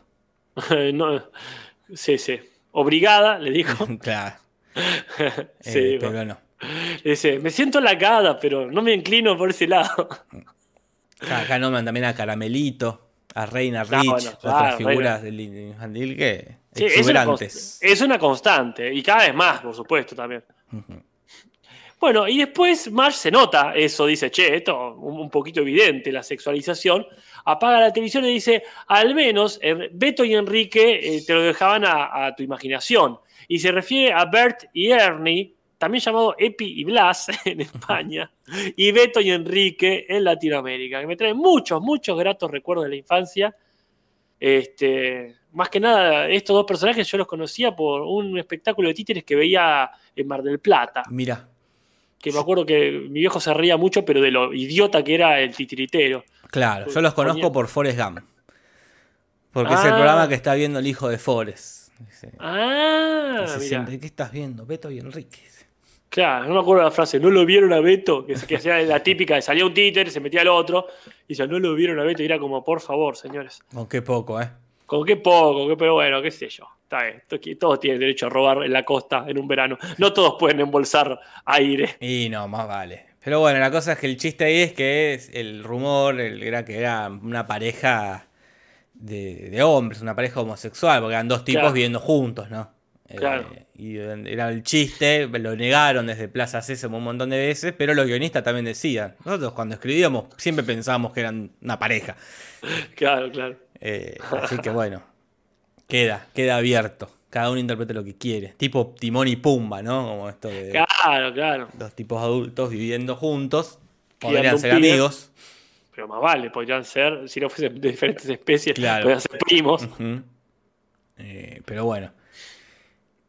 no. Sí, sí. Obligada, le dijo. claro. sí, eh, pero no. Le dice, me siento halagada, pero no me inclino por ese lado. Acá, acá nombran también a Caramelito, a Reina Rich, bueno, otras claro, figuras del infantil que Sí, es una, exuberantes. es una constante. Y cada vez más, por supuesto, también. Bueno, y después Marge se nota eso, dice, che, esto un, un poquito evidente, la sexualización. Apaga la televisión y dice, al menos eh, Beto y Enrique eh, te lo dejaban a, a tu imaginación. Y se refiere a Bert y Ernie, también llamado Epi y Blas en España, y Beto y Enrique en Latinoamérica, que me traen muchos, muchos gratos recuerdos de la infancia. Este, más que nada, estos dos personajes yo los conocía por un espectáculo de títeres que veía en Mar del Plata Mira, que me acuerdo que mi viejo se reía mucho, pero de lo idiota que era el titiritero. Claro, yo los conozco por Forrest Gump. Porque es el Ah. programa que está viendo el hijo de Forrest. Dice, Ah, dice siempre, ¿qué estás viendo? Beto y Enrique. Claro, no me acuerdo la frase, ¿no lo vieron a Beto? Que, que hacía la típica salía un títer, se metía al otro, y decía, no lo vieron a Beto, y era como, por favor, señores. Con qué poco, ¿eh? Con qué poco, qué, pero bueno, qué sé yo. Está bien, to- todos tienen derecho a robar en la costa en un verano. No todos pueden embolsar aire. Y no, más vale. Pero bueno, la cosa es que el chiste ahí es que es el rumor el, era que era una pareja de, de hombres, una pareja homosexual, porque eran dos tipos Claro. viviendo juntos, ¿no? Eh, Claro. y era el chiste, lo negaron desde Plaza Sésamo un montón de veces, pero los guionistas también decían. Nosotros cuando escribíamos siempre pensábamos que eran una pareja. Claro, claro. Eh, así que bueno, queda, queda abierto. Cada uno interprete lo que quiere. Tipo Timón y Pumba, ¿no? Como esto de... Claro, claro. Dos tipos adultos viviendo juntos. Podrían ser pibe. amigos. Pero más vale, podrían ser, si no fuesen de diferentes especies, Claro. podrían ser primos. Eh, pero bueno.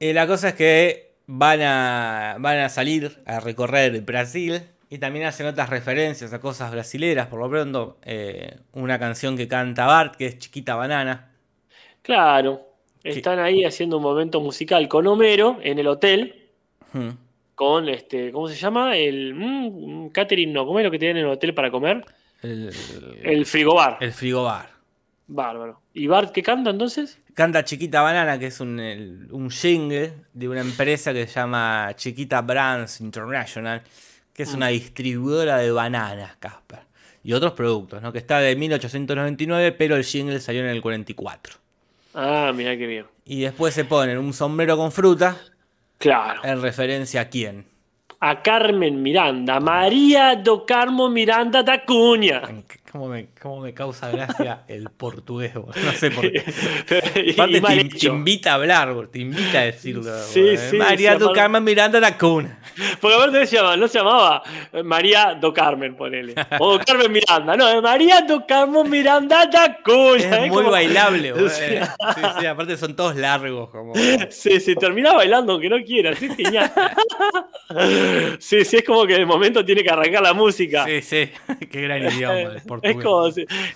Eh, la cosa es que van a, van a salir a recorrer Brasil y también hacen otras referencias a cosas brasileras. Por lo pronto, eh, una canción que canta Bart, que es Chiquita Banana. Claro. Están ahí haciendo un momento musical con Homero en el hotel. Ujú. Con este, ¿cómo se llama? El mm, catering, no, ¿cómo es lo que tienen en el hotel para comer? El, El frigobar. el frigobar. Bárbaro. ¿Y Bart qué canta entonces? Canta Chiquita Banana, que es un, el- un jingle de una empresa que se llama Chiquita Brands International, que es una distribuidora de bananas, Casper. Y otros productos, ¿no? Que está de 1899, pero el jingle salió en el 44. Ah, mira qué bien. Y después se ponen un sombrero con fruta, Claro. en referencia a quién. A Carmen Miranda, María do Carmo Miranda da Cunha. ¿Cómo me, cómo me causa gracia el portugués? boludo? No sé por qué. Aparte te, invita a hablar, te invita a decirlo. Sí, boludo. sí, María sí, aparte- Carmen Miranda la cuna. Porque aparte no se llamaba, no se llamaba eh, María do Carmen, ponele. O do Carmen Miranda, no, es María do Carmo Miranda da Cunha. Es muy como- bailable, boludo. Sí. Sí, sí, aparte son todos largos, como. Sí, se termina bailando aunque no quiera, sí, genial. Sí, sí, es como que de momento tiene que arrancar la música. Sí, sí, qué gran idioma el portugués. Es como,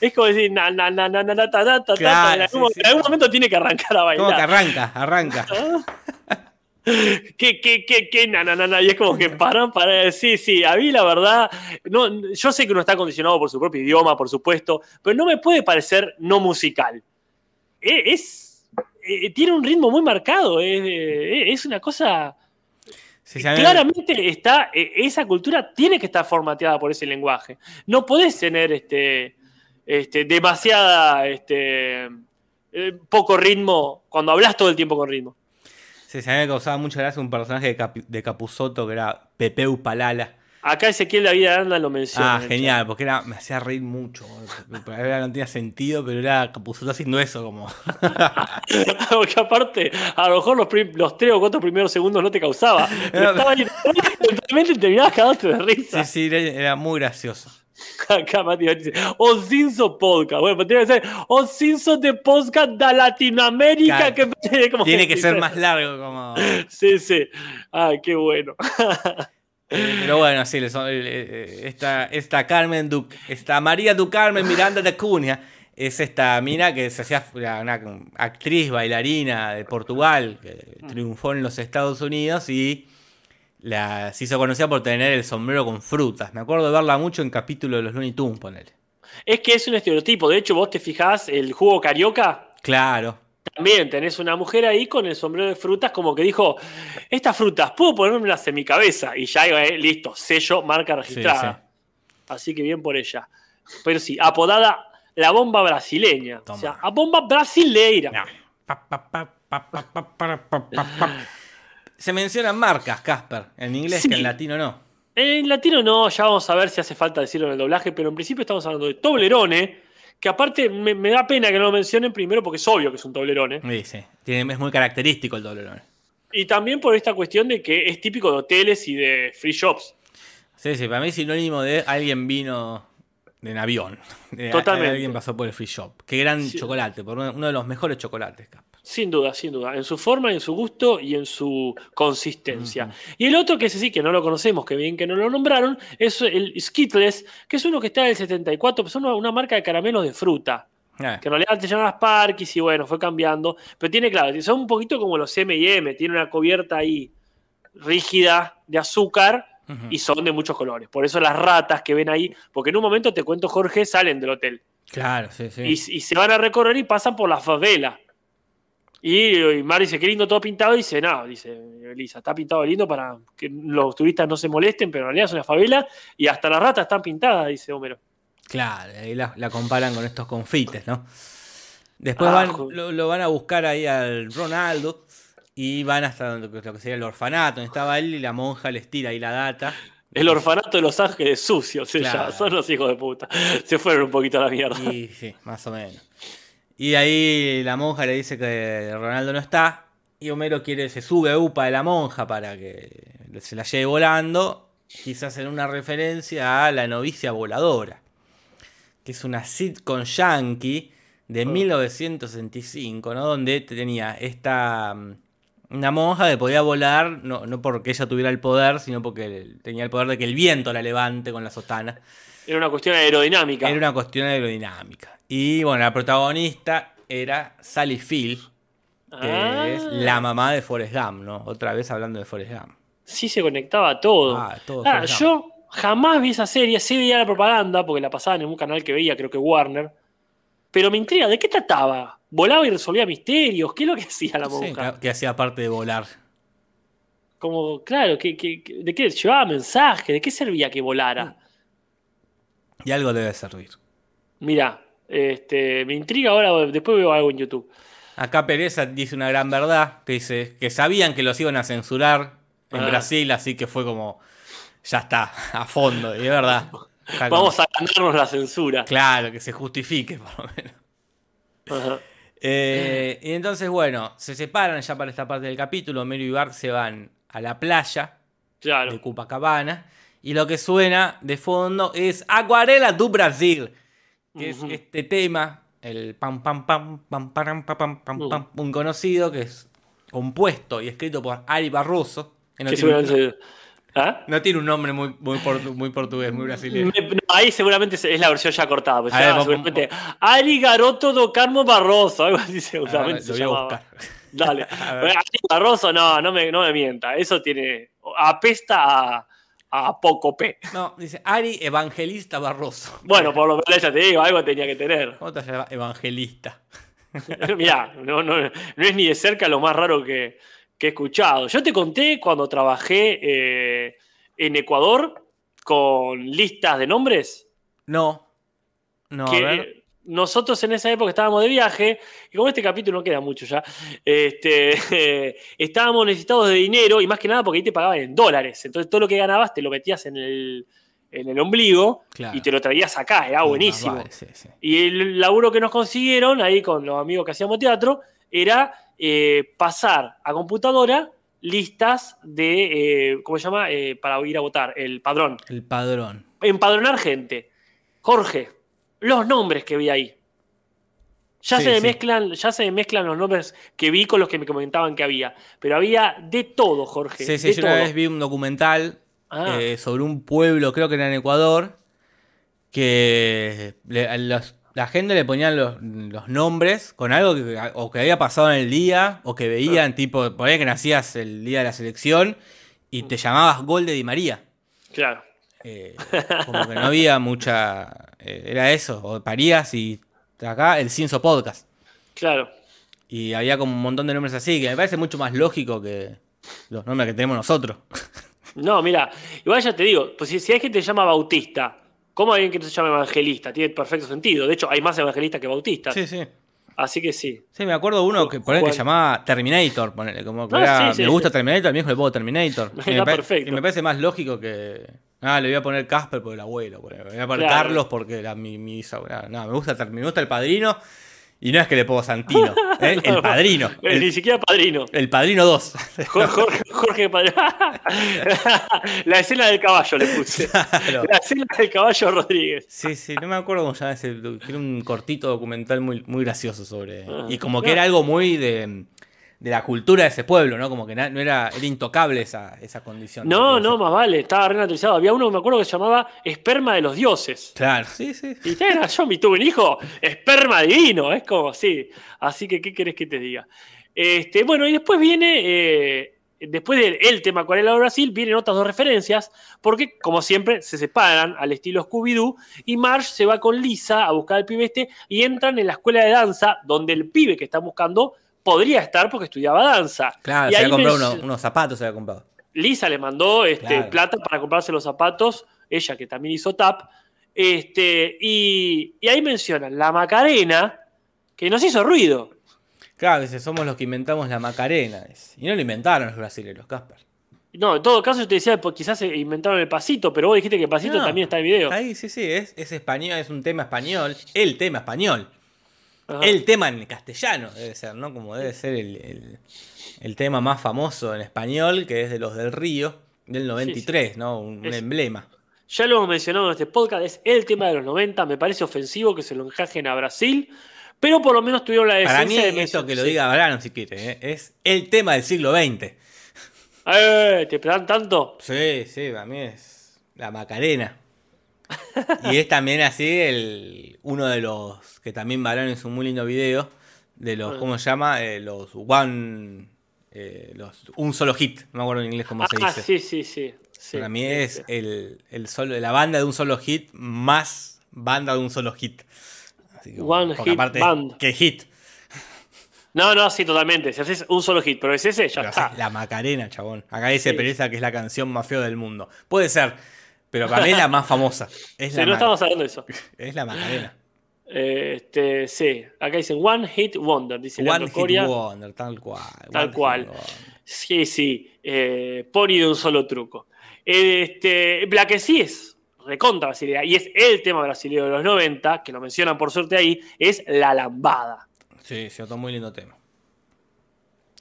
es como decir, na, na, na, na, na, ta, ta, ta, ta, Claro, en, algún, sí, en algún momento tiene que arrancar a Como que bailar. arranca, arranca. ¿Qué, qué, qué, qué, na, na, na, na? Y es como que paran para. Sí, sí, a mí la verdad. No, yo sé que uno está condicionado por su propio idioma, por supuesto, pero no me puede parecer no musical. Eh, Es. eh, tiene un ritmo muy marcado. Es, eh, es una cosa. Sí, Claramente está. eh, Esa cultura tiene que estar formateada por ese lenguaje. No podés tener este. este demasiada. Este, eh, poco ritmo cuando hablas todo el tiempo con ritmo. sí, mí me causaba mucha gracia un personaje de Capuzoto que era Pepeu Palala. Acá Ezequiel David Aranda lo menciona. Ah, genial, porque era, me hacía reír mucho. Era- No tenía sentido, pero era Capuzoto haciendo eso, como. Porque aparte, a lo mejor los, los tres o cuatro primeros segundos no te causaba. Pero estaba ahí, eventualmente terminabas cagándote de risa. Sí, sí, era, era muy gracioso. Acá Mati dice, o Cinso Podcast. Bueno, pero tiene que ser o Cinso de Podcast de Latinoamérica. Claro. Que, como Tiene que ser más largo, como. Sí, sí. Ay, qué bueno. Pero bueno, sí, le son- esta, esta Carmen Duc, esta María du Carmen Miranda de Cunha es esta mina que se hacía una actriz bailarina de Portugal que triunfó en los Estados Unidos y la, se hizo conocida por tener el sombrero con frutas. Me acuerdo de verla mucho en capítulo de los Looney Tunes, ponele. Es que es un estereotipo. De hecho, vos te fijás, el jugo carioca. Claro. También tenés una mujer ahí con el sombrero de frutas, como que dijo: Estas frutas, puedo ponérmelas en mi cabeza. Y ya, eh, listo, sello, marca registrada. Así que bien por ella. Pero sí, apodada la bomba brasileña. O sea, a bomba brasileira. Se mencionan marcas, Casper, en inglés sí. que en latino no. En latino no, ya vamos a ver si hace falta decirlo en el doblaje, pero en principio estamos hablando de Toblerone, que aparte me, me da pena que no lo mencionen primero porque es obvio que es un Toblerone. Sí, sí. Tiene- es muy característico el doblerón. Y también por esta cuestión de que es típico de hoteles y de free shops. Sí, sí, para mí es sinónimo de alguien vino en avión. De- Totalmente. Alguien pasó por el free shop. Qué gran Sí. chocolate, por uno, uno de los mejores chocolates, Casper. Sin duda, sin duda. En su forma, en su gusto y en su consistencia. Y el otro, que ese sí que no lo conocemos, que bien que no lo nombraron, es el Skittles, que es uno que está del 74, pues es una, una marca de caramelos de fruta. Ah, Que en realidad te llaman Sparkies y bueno, fue cambiando. Pero tiene, claro, son un poquito como los M&M, tiene una cubierta ahí rígida de azúcar y son de muchos colores. Por eso las ratas que ven ahí, porque en un momento te cuento, Jorge, salen del hotel. Claro, sí, sí. Y, y se van a recorrer y pasan por la favela. Y, y Mar dice, qué lindo todo pintado. Y dice, no, dice Elisa, está pintado lindo para que los turistas no se molesten, pero en realidad es una favela y hasta las ratas están pintadas, dice Homero. Claro, ahí la, la comparan con estos confites, ¿no? Después Ah, van- lo, lo van a buscar ahí al Ronaldo y van hasta donde, lo que sería el orfanato, donde estaba él y la monja les tira ahí la data. El orfanato de Los Ángeles sucio, se Claro. llama. Son los hijos de puta. Se fueron un poquito a la mierda. Y sí, más o menos. Y ahí la monja le dice que Ronaldo no está. Y Homero quiere, se sube a UPA de la monja para que se la lleve volando, quizás en una referencia a La novicia voladora, que es una sitcom yankee de 1965, ¿no? Donde tenía esta mm, una monja que podía volar, no, no porque ella tuviera el poder, sino porque tenía el poder de que el viento la levante con la sotana. Era una cuestión aerodinámica. Era una cuestión aerodinámica. Y bueno, la protagonista era Sally Field, que es Ah. la mamá de Forrest Gump, ¿no? Otra vez hablando de Forrest Gump. Sí se conectaba todo. Ah, todo Ah, yo jamás vi esa serie, sí veía la propaganda, porque la pasaban en un canal que veía, creo que Warner. Pero me intriga, ¿de qué trataba? ¿Volaba y resolvía misterios? ¿Qué es lo que hacía la Sí, monja? que, que hacía parte de volar. Como, claro, ¿qué, qué- qué- de qué llevaba mensaje? ¿De qué servía que volara? Y algo debe servir. Mira, este, me intriga ahora, después veo algo en YouTube. Acá Pereza dice una gran verdad, que dice que sabían que los iban a censurar en Ah. Brasil, así que fue como, ya está, a fondo, y es verdad. Como- Vamos a ganarnos la censura. Claro, que se justifique por lo menos. Ajá. Eh, y entonces, bueno, se separan ya para esta parte del capítulo. Mero y Bart se van a la playa Claro. de Copacabana. Y lo que suena de fondo es Aguarela do Brasil. Que Ujú. es este tema, el pam pam pam pam pam pam pam pam Uh. pam, un conocido que es compuesto y escrito por Ari Barroso. Que no, tiene, seguramente- ¿Ah? no tiene un nombre muy, muy, portu- muy portugués, muy brasileño. No, ahí seguramente es la versión ya cortada. Pues ver, seguramente, Ari Garoto do Carmo Barroso, algo así seguramente Ah, se lo voy a buscar. Dale. Ver. Ari Barroso, no, no me, no me mienta. Eso tiene. Apesta a, a poco P. No, dice Ari Evangelista Barroso. Bueno, por lo menos ya te digo, algo tenía que tener. ¿Cómo te llamas? Evangelista. Mirá, no, no, no es ni de cerca lo más raro que, que he escuchado. Yo te conté cuando trabajé eh, en Ecuador con listas de nombres. No. No, a que ver. Nosotros en esa época estábamos de viaje, y como este capítulo no queda mucho ya, este, estábamos necesitados de dinero, y más que nada porque ahí te pagaban en dólares. Entonces todo lo que ganabas te lo metías en el, en el ombligo Claro. y te lo traías acá, era buenísimo. más vale, sí, sí. Y el laburo que nos consiguieron ahí con los amigos que hacíamos teatro era eh, pasar a computadora listas de, eh, ¿cómo se llama? Eh, para ir a votar, el padrón. El padrón. Empadronar gente. Jorge, los nombres que vi ahí. Ya, Sí, se me sí. mezclan, ya se me mezclan los nombres que vi con los que me comentaban que había. Pero había de todo, Jorge. Sí, sí, yo todo. una vez vi un documental Ah. eh, sobre un pueblo, creo que era en Ecuador, que le- a los- la gente le ponían los, los nombres con algo que, o que había pasado en el día, o que veían, tipo, por ahí que nacías el día de la selección y te llamabas Gol de Di María. Claro. Eh, como que no había mucha. eh, era eso, o parías y acá el Cinso Podcast. Claro. Y había como un montón de nombres así, que me parece mucho más lógico que los nombres que tenemos nosotros. No, mira, igual ya te digo, pues si, si hay gente que se llama Bautista, ¿cómo hay alguien que se llama Evangelista? Tiene perfecto sentido. De hecho, hay más evangelistas que bautistas. Sí, sí. Así que sí. Sí, me acuerdo uno que por ahí que llamaba Terminator, ponele, como que Ah, era, sí, sí, me gusta sí. Terminator, mi hijo le pongo Terminator. Me, Está pa- perfecto. y me parece más lógico que. Ah, le voy a poner Casper por el abuelo. Le voy a poner Claro. Carlos porque era mi, mi. No, me gusta, me gusta el padrino. Y no es que le pongo Santino, ¿eh? el padrino. Eh, Ni siquiera padrino. el padrino 2. Jorge, Jorge, Jorge Padrino. La escena del caballo le puse. Claro. La escena del caballo Rodríguez. Sí, sí, no me acuerdo cómo se llama ese. Era un cortito documental muy, muy gracioso sobre. Ah. y como que No. era algo muy de, de la cultura de ese pueblo, ¿no? Como que no era, era intocable esa, esa condición. No, no, más vale, estaba re naturalizado. Había uno, me acuerdo, que se llamaba Esperma de los Dioses. Claro, sí, sí. Y era yo, mi tuve un hijo, esperma divino, es como, sí. Así que, ¿qué querés que te diga? Este, bueno, y después viene, eh, después del el tema Acuarela de Brasil, vienen otras dos referencias, porque, como siempre, se separan al estilo Scooby-Doo, y Marge se va con Lisa a buscar al pibe este, y entran en la escuela de danza, donde el pibe que están buscando podría estar porque estudiaba danza. Claro, Y se había comprado unos, unos zapatos, se había comprado. Lisa le mandó este, Claro. plata para comprarse los zapatos, ella que también hizo tap. Este, y, y ahí mencionan la Macarena, que nos hizo ruido. Claro, dice, somos los que inventamos la Macarena. dice. Y no lo inventaron los brasileños, Casper. No, en todo caso yo te decía, pues, quizás inventaron el pasito, pero vos dijiste que el pasito No. también está en video. Ahí sí, sí, es, es español, es un tema español. El tema español. Ajá. El tema en castellano debe ser, ¿no? Como debe ser el, el- el tema más famoso en español, que es de los del río. del 93, ¿no? Un, emblema. Ya lo hemos mencionado en este podcast, es el tema de los 90. Me parece ofensivo que se lo encajen a Brasil, pero por lo menos tuvieron la Para mí, decencia de esto que lo sí. diga Brano, si quiere, ¿eh? es el tema del siglo XX. Eh, ¿Te dan tanto? Sí, sí, para mí es la Macarena. Y es también así el uno de los que también Barán es un muy lindo video de los, Ah. ¿cómo se llama? Eh, los one, eh, los un solo hit, no me acuerdo en inglés cómo se Ah, dice. sí, sí, sí. sí, Para mí sí, es sí. el, el solo, la banda de un solo hit más banda de un solo hit. Así que, One hit aparte, band. ¿Qué hit? No, no, sí, totalmente. Si haces un solo hit, pero es ese, ya Pero está. la Macarena, chabón. Acá dice. Pereza que es la canción más fea del mundo. Puede ser, pero para mí es la más famosa. Es, Sí, la, no estamos hablando de eso. es la Macarena. Eh, este, sí, acá dicen One Hit Wonder, dice One Hit Coria. Wonder, tal cual. Tal One cual. Sí, sí, eh, Pony de un solo truco. Este, la que sí es recontra brasileña y es el tema brasileño de los 90, que lo mencionan por suerte ahí, es La Lambada, Sí, sí, otro muy lindo tema.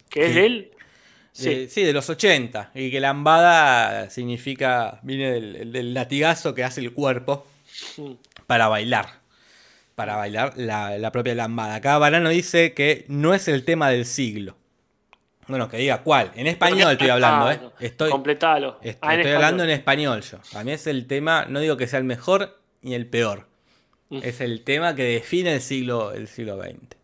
que es del... Sí, Eh, sí, de los 80. Y que lambada significa, viene del, del latigazo que hace el cuerpo Mm. para bailar. Para bailar la, la propia lambada. Acá Barano dice que no es el tema del siglo. Bueno, que diga cuál. En español estoy hablando, ¿eh? Estoy, Completalo. est- Ah, en estoy hablando en español. español yo. A mí es el tema, no digo que sea el mejor ni el peor. Mm. Es el tema que define el siglo, el siglo XX.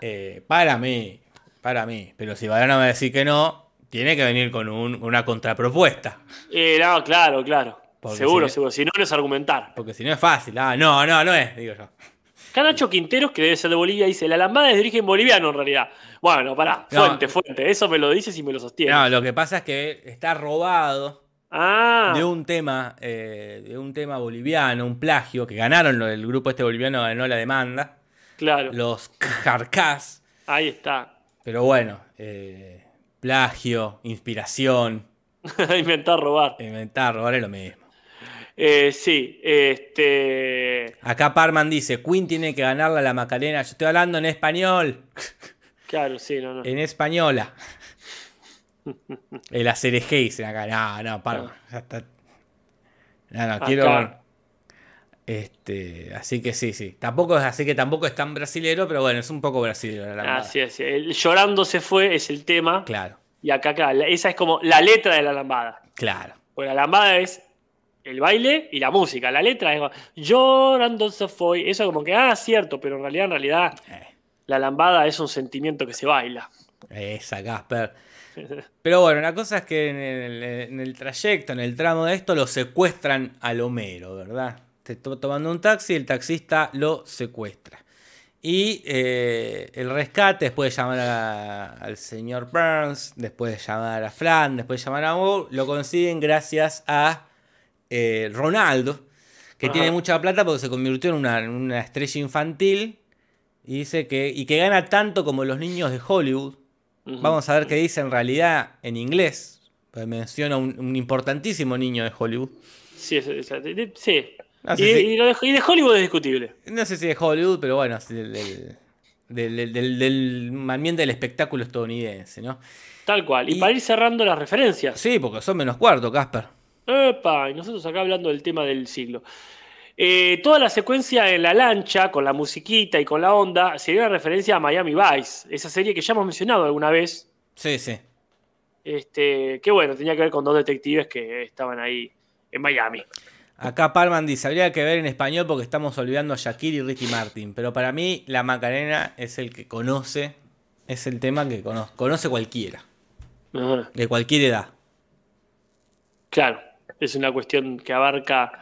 Eh, para mí, para mí. Pero si Barano va a decir que no, tiene que venir con un- una contrapropuesta. Eh, no, claro, claro. Porque seguro, si- seguro. Si no, no es argumentar. Porque si no es fácil. Ah, no, no, no es, digo yo. Canacho Quinteros, que debe ser de Bolivia, dice: La lambada es de origen boliviano en realidad. Bueno, pará, No. fuente, fuente. Eso me lo dices y me lo sostienes. No, lo que pasa es que está robado ah, de un tema, eh, de un tema boliviano, un plagio, que ganaron, el grupo este boliviano ganó la demanda. claro. Los Carcas. Ahí está. Pero bueno, eh, plagio, inspiración, Inventar robar. inventar, robar es lo mismo. Eh, sí, este. Acá Parman dice, Queen tiene que ganarle a la Macarena. Yo estoy hablando en español. Claro, sí, no, no. En española. El ACRG dicen acá. No, no, Parman. Ya está. No, no, Acá. quiero... Este, así que sí, sí. Tampoco es así que tampoco es tan brasilero, pero bueno, es un poco brasilero la lambada. Así es. El llorando se fue es el tema. Claro, Y acá, claro, esa es como la letra de la lambada. claro. Porque la lambada es el baile y la música. La letra es como, llorando se fue. Eso como que, ah, cierto, pero en realidad, en realidad, Eh, la lambada es un sentimiento que se baila. esa, Casper. Pero bueno, la cosa es que en el, en el trayecto, en el tramo de esto, lo secuestran al Homero, ¿verdad? Está tomando un taxi, el taxista lo secuestra. Y eh, el rescate, después de llamar a- al señor Burns, después de llamar a Fran, después de llamar a Moore, lo consiguen gracias a eh, Ronaldo, que Ajá. tiene mucha plata porque se convirtió en una, estrella infantil y dice que, y que gana tanto como los niños de Hollywood. Vamos a ver qué dice en realidad en inglés. Porque menciona un, un importantísimo niño de Hollywood. Sí, de- sí. No y, sé de, si- y lo de, y de Hollywood es discutible. No sé si de Hollywood, pero bueno, del, del, del, del- del- del ambiente del espectáculo estadounidense, ¿no? Tal cual. Y, Y- para ir cerrando las referencias. Sí, porque son menos cuarto, Casper. Epa, y nosotros acá hablando del tema del siglo. Eh, toda la secuencia en la lancha, con la musiquita y con la onda, sería una referencia a Miami Vice, esa serie que ya hemos mencionado alguna vez. Sí, sí. Este, que bueno, tenía que ver con dos detectives que estaban ahí en Miami. Acá Palman dice, habría que ver en español porque estamos olvidando a Shakira y Ricky Martin. Pero para mí, la Macarena es el que conoce, es el tema que conoce, conoce cualquiera, Ajá. de cualquier edad. Claro, es una cuestión que abarca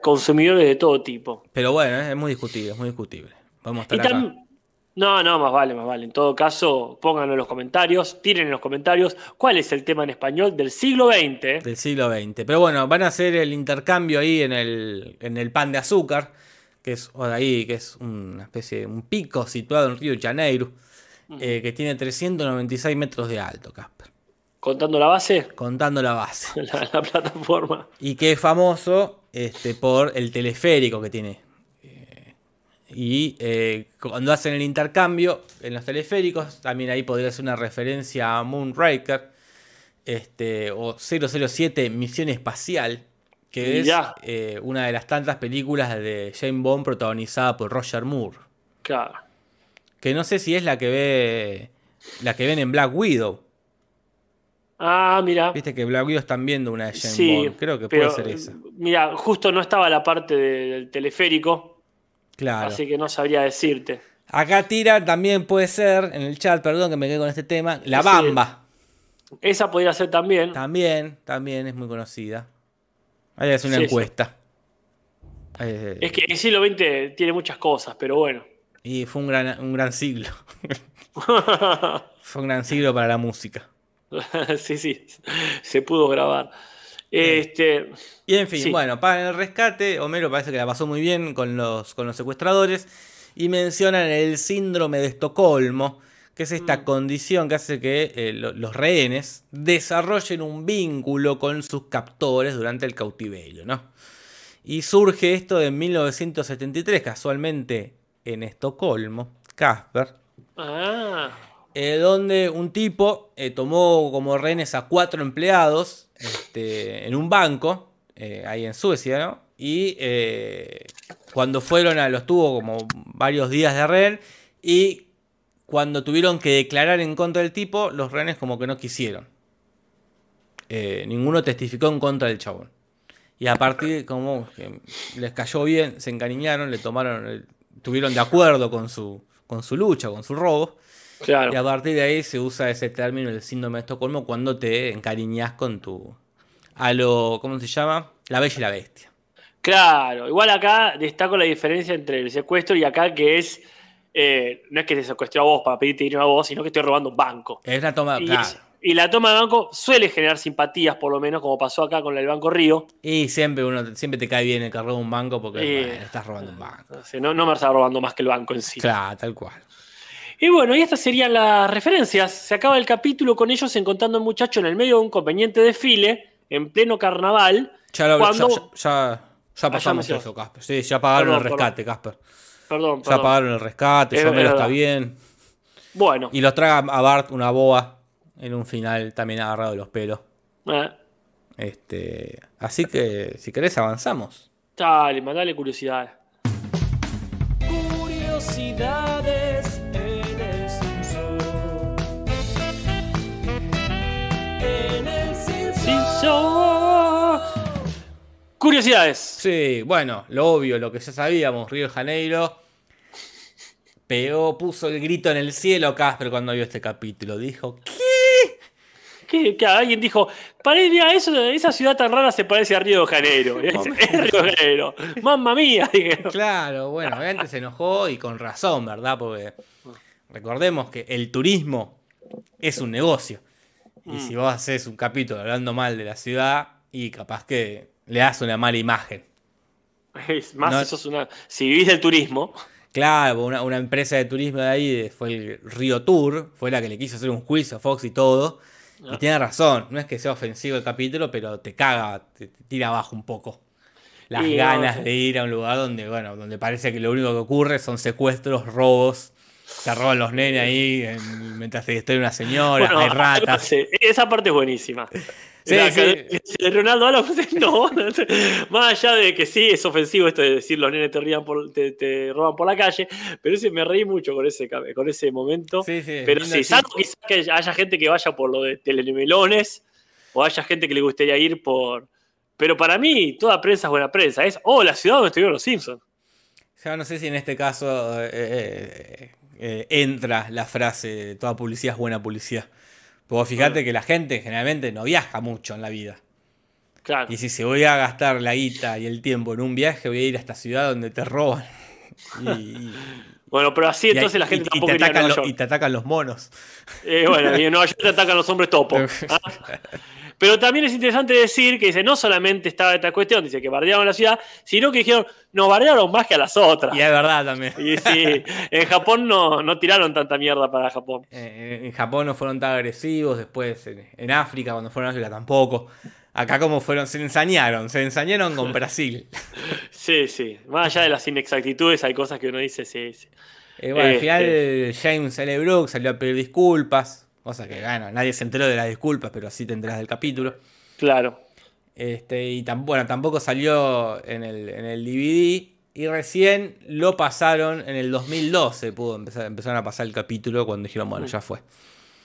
consumidores de todo tipo. Pero bueno, es muy discutible, es muy discutible. Y estar acá. No, no, más vale, más vale. En todo caso, pónganlo en los comentarios, tiren en los comentarios cuál es el tema en español del siglo XX. Del siglo XX. Pero bueno, van a hacer el intercambio ahí en el, en el pan de azúcar, que es ahí, que es una especie de un pico situado en Río de Janeiro, eh, que tiene 396 metros de alto, Casper. Contando la base, Contando la base. la, la plataforma. Y que es famoso este, por el teleférico que tiene. Y eh, cuando hacen el intercambio en los teleféricos, también ahí podría ser una referencia a Moonraker. este, o 007 Misión Espacial, que Mirá. es eh, una de las tantas películas de James Bond protagonizada por Roger Moore. Claro. Que no sé si es la que ve. La que ven en Black Widow. Ah, mira. Viste que Black Widow están viendo una de James Sí, Bond. Creo que pero, puede ser esa. Mira, justo no estaba la parte de- del teleférico, Claro. así que no sabría decirte. Acá tira también puede ser, en el chat, perdón que me quedé con este tema. La Sí. Bamba. Esa podría ser también. También, también es muy conocida. Ahí es una Sí, sí. encuesta. Eh, Es que el siglo XX tiene muchas cosas, pero bueno. Y fue un gran, un gran siglo. fue un gran siglo para la música. sí, sí, se pudo grabar. Este, Y en fin, Sí. bueno, para el rescate, Homero parece que la pasó muy bien con los, con los secuestradores y mencionan el síndrome de Estocolmo, que es Mm. esta condición que hace que eh, lo- los rehenes desarrollen un vínculo con sus captores durante el cautiverio, ¿no? Y surge esto en 1973, casualmente en Estocolmo, Casper, ah, eh, donde un tipo eh, tomó como rehenes a cuatro empleados este, en un banco, eh, ahí en Suecia, ¿no? Y eh, cuando fueron a los tuvo como varios días de rehén y cuando tuvieron que declarar en contra del tipo, los rehenes como que no quisieron. Eh, ninguno testificó en contra del chabón. Y a partir, como les cayó bien, se encariñaron, le tomaron, el- tuvieron de acuerdo con su, con su lucha, con su robo. Claro. Y a partir de ahí se usa ese término, el síndrome de Estocolmo, cuando te encariñas con tu. A lo. ¿Cómo se llama? La bella y la bestia. Claro, igual acá destaco la diferencia entre el secuestro y acá que es, eh, no es que te secuestró a vos para pedirte dinero a vos, sino que estoy robando un banco. Es una toma. Y, claro. es- y la toma de banco suele generar simpatías, por lo menos, como pasó acá con el Banco Río. Y siempre uno siempre te cae bien el que roba un banco porque Eh. estás robando un banco. No, no me estaba robando más que el banco en sí. Claro, tal cual. Y bueno, y estas serían las referencias. Se acaba el capítulo con ellos encontrando a un muchacho en el medio de un conveniente desfile, en pleno carnaval. Ya, lo, Cuando- ya, ya, ya pasamos eso, Casper. Sí, ya pagaron Perdón, el rescate, Casper. Perdón, Ya perdón. pagaron el rescate, Es ya Homero está verdad. bien. Bueno, Y los traga a Bart una boa en un final también agarrado de los pelos. eh, Este, así que si querés avanzamos. dale, mandale curiosidades. Curiosidades Curiosidades. Sí, bueno, lo obvio, lo que ya sabíamos, Río de Janeiro pegó, puso el grito en el cielo Casper cuando vio este capítulo. Dijo, ¿qué? Que, que alguien dijo, "Pare- mira, eso, esa ciudad tan rara se parece a Río de Janeiro. Y dice, es Río de Janeiro. Mamma mía, dijeron. Claro, bueno, obviamente se enojó y con razón, ¿verdad? Porque recordemos que el turismo es un negocio. Y Mm. si vos haces un capítulo hablando mal de la ciudad, y capaz que le das una mala imagen. Es más, No- eso es una. Si vivís del turismo, Claro, una, una empresa de turismo de ahí fue el Río Tour, fue la que le quiso hacer un juicio a Fox y todo. Y Ah. tiene razón, no es que sea ofensivo el capítulo, pero te caga, te, te tira abajo un poco. Las Y no, ganas sí. de ir a un lugar donde, bueno, donde parece que lo único que ocurre son secuestros, robos, se roban los nenes ahí en- mientras se distrae una señora, bueno, hay ratas. esa parte es buenísima. Sí, La sí. que- que Ronaldo Alba, no, más allá de que sí es ofensivo esto de decir los nenes te, rían por- te, te roban por la calle, pero ese me reí mucho con ese, con ese momento. Sí, sí, pero sí, salvo quizás que haya gente que vaya por lo de telemelones o haya gente que le gustaría ir por. Pero para mí, toda prensa es buena prensa. Es, oh, la ciudad donde estuvieron los Simpsons. Ya no sé si en este caso eh, eh, eh, entra la frase toda publicidad es buena publicidad. Porque fíjate que la gente generalmente no viaja mucho en la vida. Claro. Y si se voy a gastar la guita y el tiempo en un viaje, voy a ir a esta ciudad donde te roban. Y, y- Bueno, pero así entonces la gente y tampoco te iría a lo- y te atacan los monos. Eh, bueno, y en Nueva York te atacan los hombres topo. Ah. Pero también es interesante decir que dice, no solamente estaba esta cuestión, dice que bardearon la ciudad, sino que dijeron, nos bardearon más que a las otras. Y es verdad también. Y sí, en Japón no, no tiraron tanta mierda para Japón. Eh, en Japón no fueron tan agresivos, después en, en África, cuando fueron a África tampoco. Acá como fueron, se ensañaron, se ensañaron con Brasil. Sí, sí. Más allá de las inexactitudes, hay cosas que uno dice, sí, sí. Eh, bueno, al Este. final James L. Brooks salió a pedir disculpas O sea que, bueno, nadie se enteró de las disculpas, pero sí te enteras del capítulo. Claro. Este, y tam- bueno, tampoco salió en el, en el DVD. Y recién lo pasaron en el 2012. Pudo empezar, empezaron a pasar el capítulo cuando dijeron, bueno, ya fue.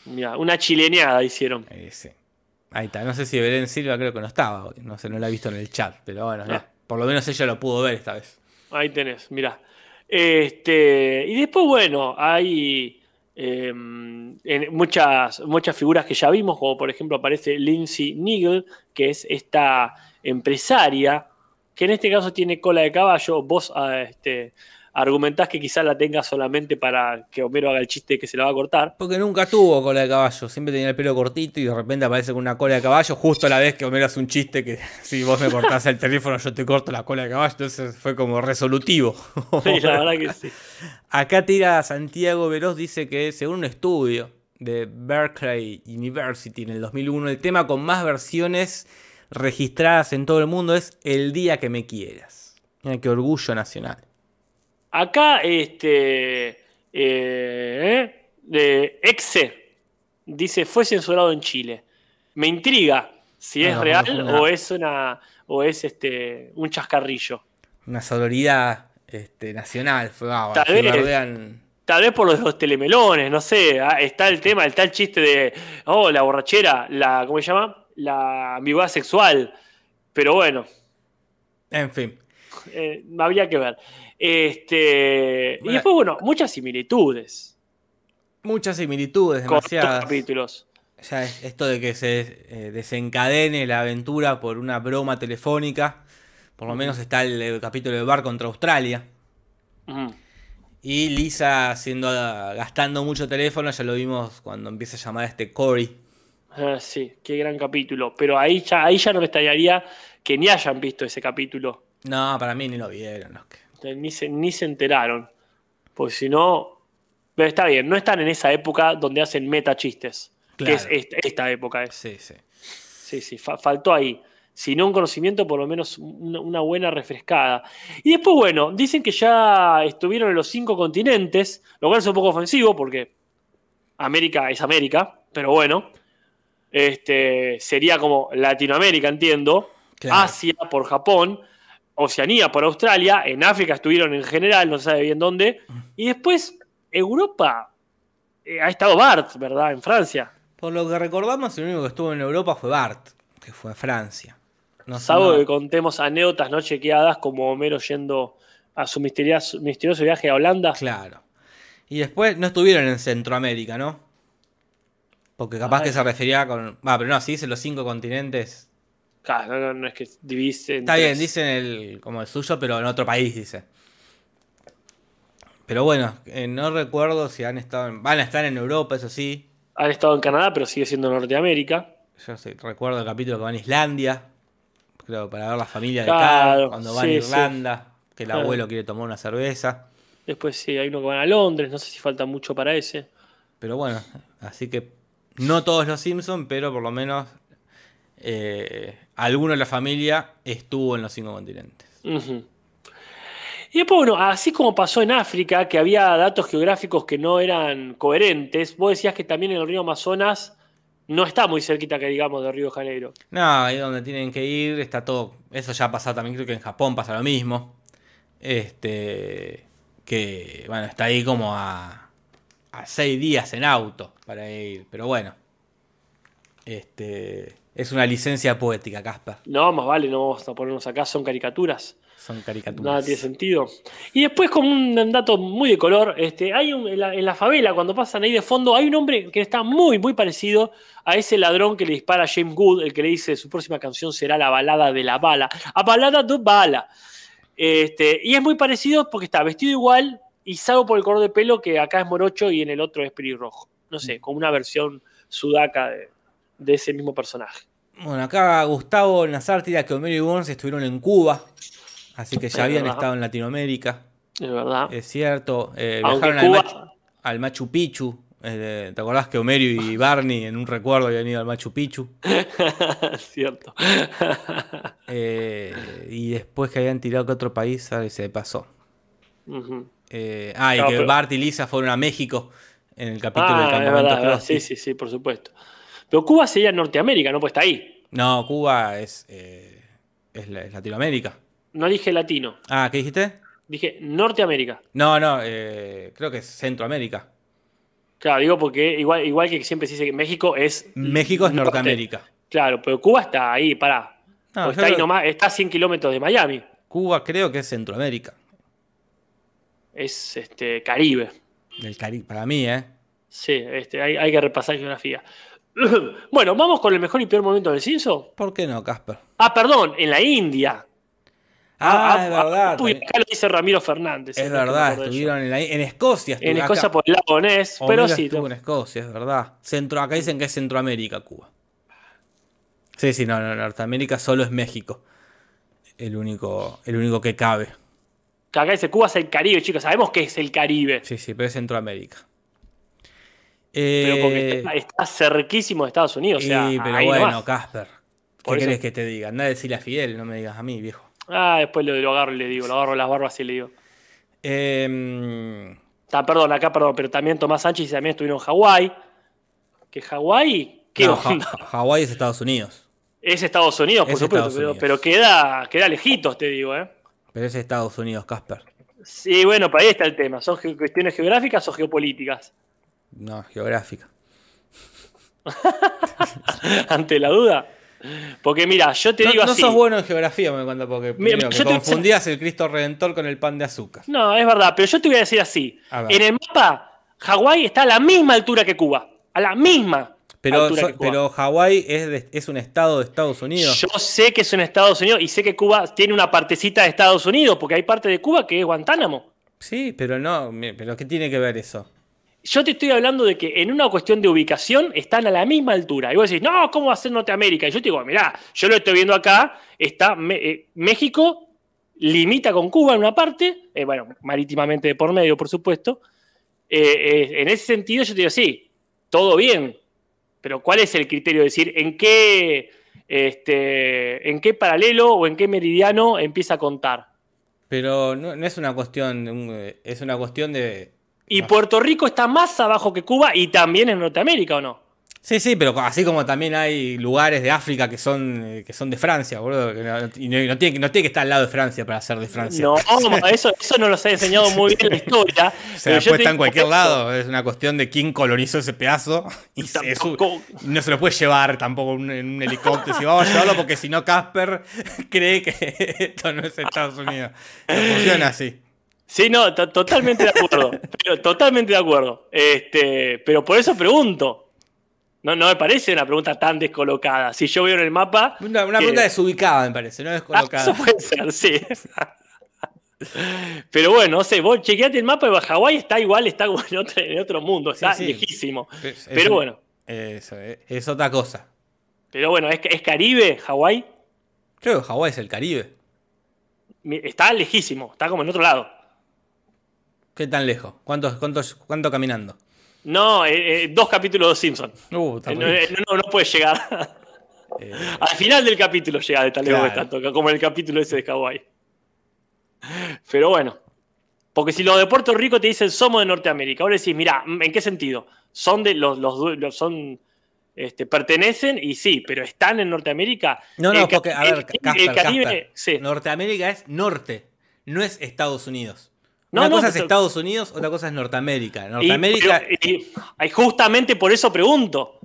Mira, una chileneada hicieron. Eh, sí. Ahí está. No sé si Belén Silva creo que no estaba. No sé, no la he visto en el chat. Pero bueno, ya. por lo menos ella lo pudo ver esta vez. Ahí tenés, mira. Este, y después, bueno, hay eh, en muchas, muchas figuras que ya vimos, como por ejemplo aparece Lindsay Nigel, que es esta empresaria, que en este caso tiene cola de caballo. Vos ah, este, argumentás que quizás la tenga solamente para que Homero haga el chiste que se la va a cortar. Porque nunca tuvo cola de caballo. Siempre tenía el pelo cortito y de repente aparece con una cola de caballo. Justo a la vez que Homero hace un chiste que si vos me cortás el teléfono, yo te corto la cola de caballo. Entonces fue como resolutivo. Sí, la verdad que sí. Acá tira Santiago Veloz, dice que según un estudio de Berkeley University en el 2001, el tema con más versiones registradas en todo el mundo es El día que me quieras. Mira qué orgullo nacional. Acá, este. eh, de Exe dice: fue censurado en Chile. Me intriga si Ah, es no, real no, no. o es una. o es este. un chascarrillo. Una sororidad este, nacional. Fue. Tal vez. bardean- Tal vez por los, los telemelones, no sé. ah, Está el tema, está el chiste de. Oh, la borrachera, la. ¿Cómo se llama? La ambigüedad sexual. Pero bueno, En fin. eh, habría que ver. Este. Y después, bueno, muchas similitudes Muchas similitudes, con demasiadas. capítulos. Ya es esto de que se eh, desencadene la aventura por una broma telefónica. Por lo menos está el, el capítulo de Bar contra Australia. Y Lisa haciendo, gastando mucho teléfono, ya lo vimos cuando empieza a llamar a este Cory. Ah, sí, qué gran capítulo. Pero ahí ya, ahí ya no me extrañaría que ni hayan visto ese capítulo. No, para mí ni lo vieron. los que- Ni se, ni se enteraron. Porque si no. Pero está bien, no están en esa época donde hacen meta chistes. Que es esta, esta época. Es. Sí, sí. Sí, sí, fa- faltó ahí. Si no un conocimiento, por lo menos una, una buena refrescada. Y después, bueno, dicen que ya estuvieron en los cinco continentes, lo cual es un poco ofensivo porque América es América, pero bueno. Este, sería como Latinoamérica, entiendo. Claro. Asia por Japón. Oceanía por Australia. En África estuvieron en general, no se sabe bien dónde. Y después, Europa. eh, ha estado Bart, ¿verdad? En Francia. Por lo que recordamos, el único que estuvo en Europa fue Bart, que fue a Francia. No Salvo que contemos anécdotas no chequeadas como Homero yendo a su misterioso, misterioso viaje a Holanda. Claro. Y después no estuvieron en Centroamérica, ¿no? Porque capaz Ay. que se refería con. Va, pero no, si dicen los cinco continentes. Claro, no, no, es que divise. Está bien, dicen el, como el suyo, pero en otro país, dice. Pero bueno, eh, no recuerdo si han estado. en- van a estar en Europa, eso sí. Han estado en Canadá, pero sigue siendo Norteamérica. Yo sí, recuerdo el capítulo que van a Islandia. Creo, para ver la familia de Carl. Cuando van sí, a Irlanda. Que el Claro. abuelo quiere tomar una cerveza. Después sí, hay uno que van a Londres, no sé si falta mucho para ese. Pero bueno, así que no todos los Simpsons, pero por lo menos eh, alguno de la familia estuvo en los cinco continentes. Y después, bueno, así como pasó en África, que había datos geográficos que no eran coherentes, vos decías que también en el río Amazonas no está muy cerquita, que digamos, de Río de Janeiro. No, ahí donde tienen que ir está todo. Eso ya ha pasado también, creo que en Japón pasa lo mismo. Este. Que, bueno, está ahí como a. a seis días en auto para ir. Pero bueno. Este. Es una licencia poética, Casper. No, más vale, no vamos a ponernos acá, son caricaturas. Son caricaturas. Nada tiene sentido. Y después, como un dato muy de color, este, hay un- en, la, en la favela, cuando pasan ahí de fondo, hay un hombre que está muy, muy parecido a ese ladrón que le dispara a James Good, el que le dice su próxima canción será la balada de la bala. A balada de bala. Este, y es muy parecido porque está vestido igual y salvo por el color de pelo que acá es morocho y en el otro es pelirrojo. No sé, como una versión sudaca de, de ese mismo personaje. Bueno, acá Gustavo Nazar tira que Homero y Burns estuvieron en Cuba. Así que ya Es habían verdad. estado en Latinoamérica. Es verdad. Es cierto. Eh, viajaron al, Cuba- Machu, al Machu Picchu. Eh, ¿Te acordás que Homero y Barney en un recuerdo habían ido al Machu Picchu? Cierto. Eh, y después que habían tirado que otro país. Se pasó. Eh, ah, y No, que pero- Bart y Lisa fueron a México en el capítulo Ah, del es campamento verdad, verdad. Sí, sí, sí, por supuesto. Pero Cuba sería Norteamérica, no pues está ahí. No, Cuba es, eh, es, la- es Latinoamérica. No dije latino, Ah, ¿qué dijiste? dije Norteamérica. No, no, eh, creo que es Centroamérica. Claro, digo porque igual, igual que siempre se dice que México es. México es norte. Norteamérica. Claro, pero Cuba está ahí, pará. No, está ahí nomás, está a 100 kilómetros de Miami. Cuba creo que es Centroamérica. Es este Caribe. Del Caribe, para mí, ¿eh? Sí, este, hay, hay que repasar geografía. bueno, vamos con el mejor y peor momento del Cinso. ¿Por qué no, Casper? Ah, perdón, en la India. Ah, es verdad. uy, también- acá lo dice Ramiro Fernández. Es verdad, estuvieron en, la- en Escocia. En Escocia por el lago Ness, pero sí. estuvo en Escocia, es verdad. Centro, acá dicen que es Centroamérica, Cuba. Sí, sí, no, no, Norteamérica solo es México. El único, el único que cabe. Acá dice Cuba es el Caribe, chicos. Sabemos que es el Caribe. Sí, sí, pero es Centroamérica. Pero porque Eh, está, está cerquísimo de Estados Unidos. o sea, y, pero bueno. Casper. ¿Qué Por eso- querés que te diga? Anda a decirle a Fidel, no me digas a mí, viejo. Ah, después lo, lo agarro y le digo, lo agarro las barbas y le digo. Eh, Ah, perdón, acá, perdón, pero también Tomás Sánchez y también estuvieron en Hawái. Que Hawái, ¿qué no? Hawái es Estados Unidos. Es Estados Unidos, por Es supuesto, pero, queda, queda lejitos, te digo, ¿eh? Pero es Estados Unidos, Casper. Sí, bueno, para ahí está el tema. ¿Son cuestiones geográficas o geopolíticas? No, geográfica. Ante la duda. Porque mira, yo te No, digo no así. sos bueno en geografía, me cuenta, porque Mira, primero, que yo te- confundías el Cristo Redentor con el pan de azúcar. No, es verdad, pero yo te voy a decir así. A. En el mapa, Hawái está a la misma altura que Cuba. A la misma Pero, altura so- que Cuba. pero Hawái es, de- es un estado de Estados Unidos. Yo sé que es en Estados Unidos y sé que Cuba tiene una partecita de Estados Unidos, porque hay parte de Cuba que es Guantánamo. Sí, pero no, pero ¿qué tiene que ver eso? Yo te estoy hablando de que en una cuestión de ubicación están a la misma altura. Y vos decís, no, ¿cómo va a ser Norteamérica? Y yo te digo, mirá, yo lo estoy viendo acá, está eh, México, limita con Cuba en una parte, eh, bueno, marítimamente de por medio, por supuesto. Eh, en ese sentido, yo te digo, sí, todo bien, pero ¿cuál es el criterio de decir en qué, este, en qué paralelo o en qué meridiano empieza a contar? Pero no, no es una cuestión, es una cuestión de... Y No. Puerto Rico está más abajo que Cuba y también en Norteamérica, ¿o no? Sí, sí, pero así como también hay lugares de África que son, eh, que son de Francia, boludo. y no, no tiene, que- no tiene que estar al lado de Francia para ser de Francia. No, eso, eso no los ha enseñado muy bien la historia. Puede te estar en cualquier eso. lado. Es una cuestión de quién colonizó ese pedazo. Y se- no se lo puede llevar tampoco en un, en un helicóptero. Si vamos a llevarlo porque si no Casper cree que esto no es Estados Unidos. No funciona así. Sí, no, to- totalmente de acuerdo. pero, totalmente de acuerdo. Este, pero por eso pregunto. No, no me parece una pregunta tan descolocada. Si yo veo en el mapa. Una, una que- pregunta desubicada, me parece, no Ah, descolocada. eso puede ser, sí. Pero bueno, no sé, vos chequeate el mapa de Hawái, está igual, está como en otro, en otro mundo, está Sí, sí. lejísimo. Es- Pero bueno, Eso, es, es otra cosa. pero bueno, ¿es, Caribe, Hawái? Creo que Hawái es el Caribe. Está lejísimo, está como en otro lado. ¿Qué tan lejos? ¿Cuánto, cuánto, cuánto caminando? No, eh, eh, dos capítulos de Simpson. Uh, Eh, No, no, no puede llegar. Eh, Al final del capítulo llega de tal Claro. está, toca, como en el capítulo ese de Hawái. Pero bueno. Porque si los de Puerto Rico te dicen somos de Norteamérica, ahora decís, mira, ¿en qué sentido? Son de los, los, son este, pertenecen y sí, pero están en Norteamérica. No, no, El porque, a ver, el- Casper, el Caribe, Casper. sí. Norteamérica es norte, no es Estados Unidos. No, Una no, cosa es pero- Estados Unidos, otra cosa es Norteamérica. Y- Norteamérica, y- y justamente por eso pregunto.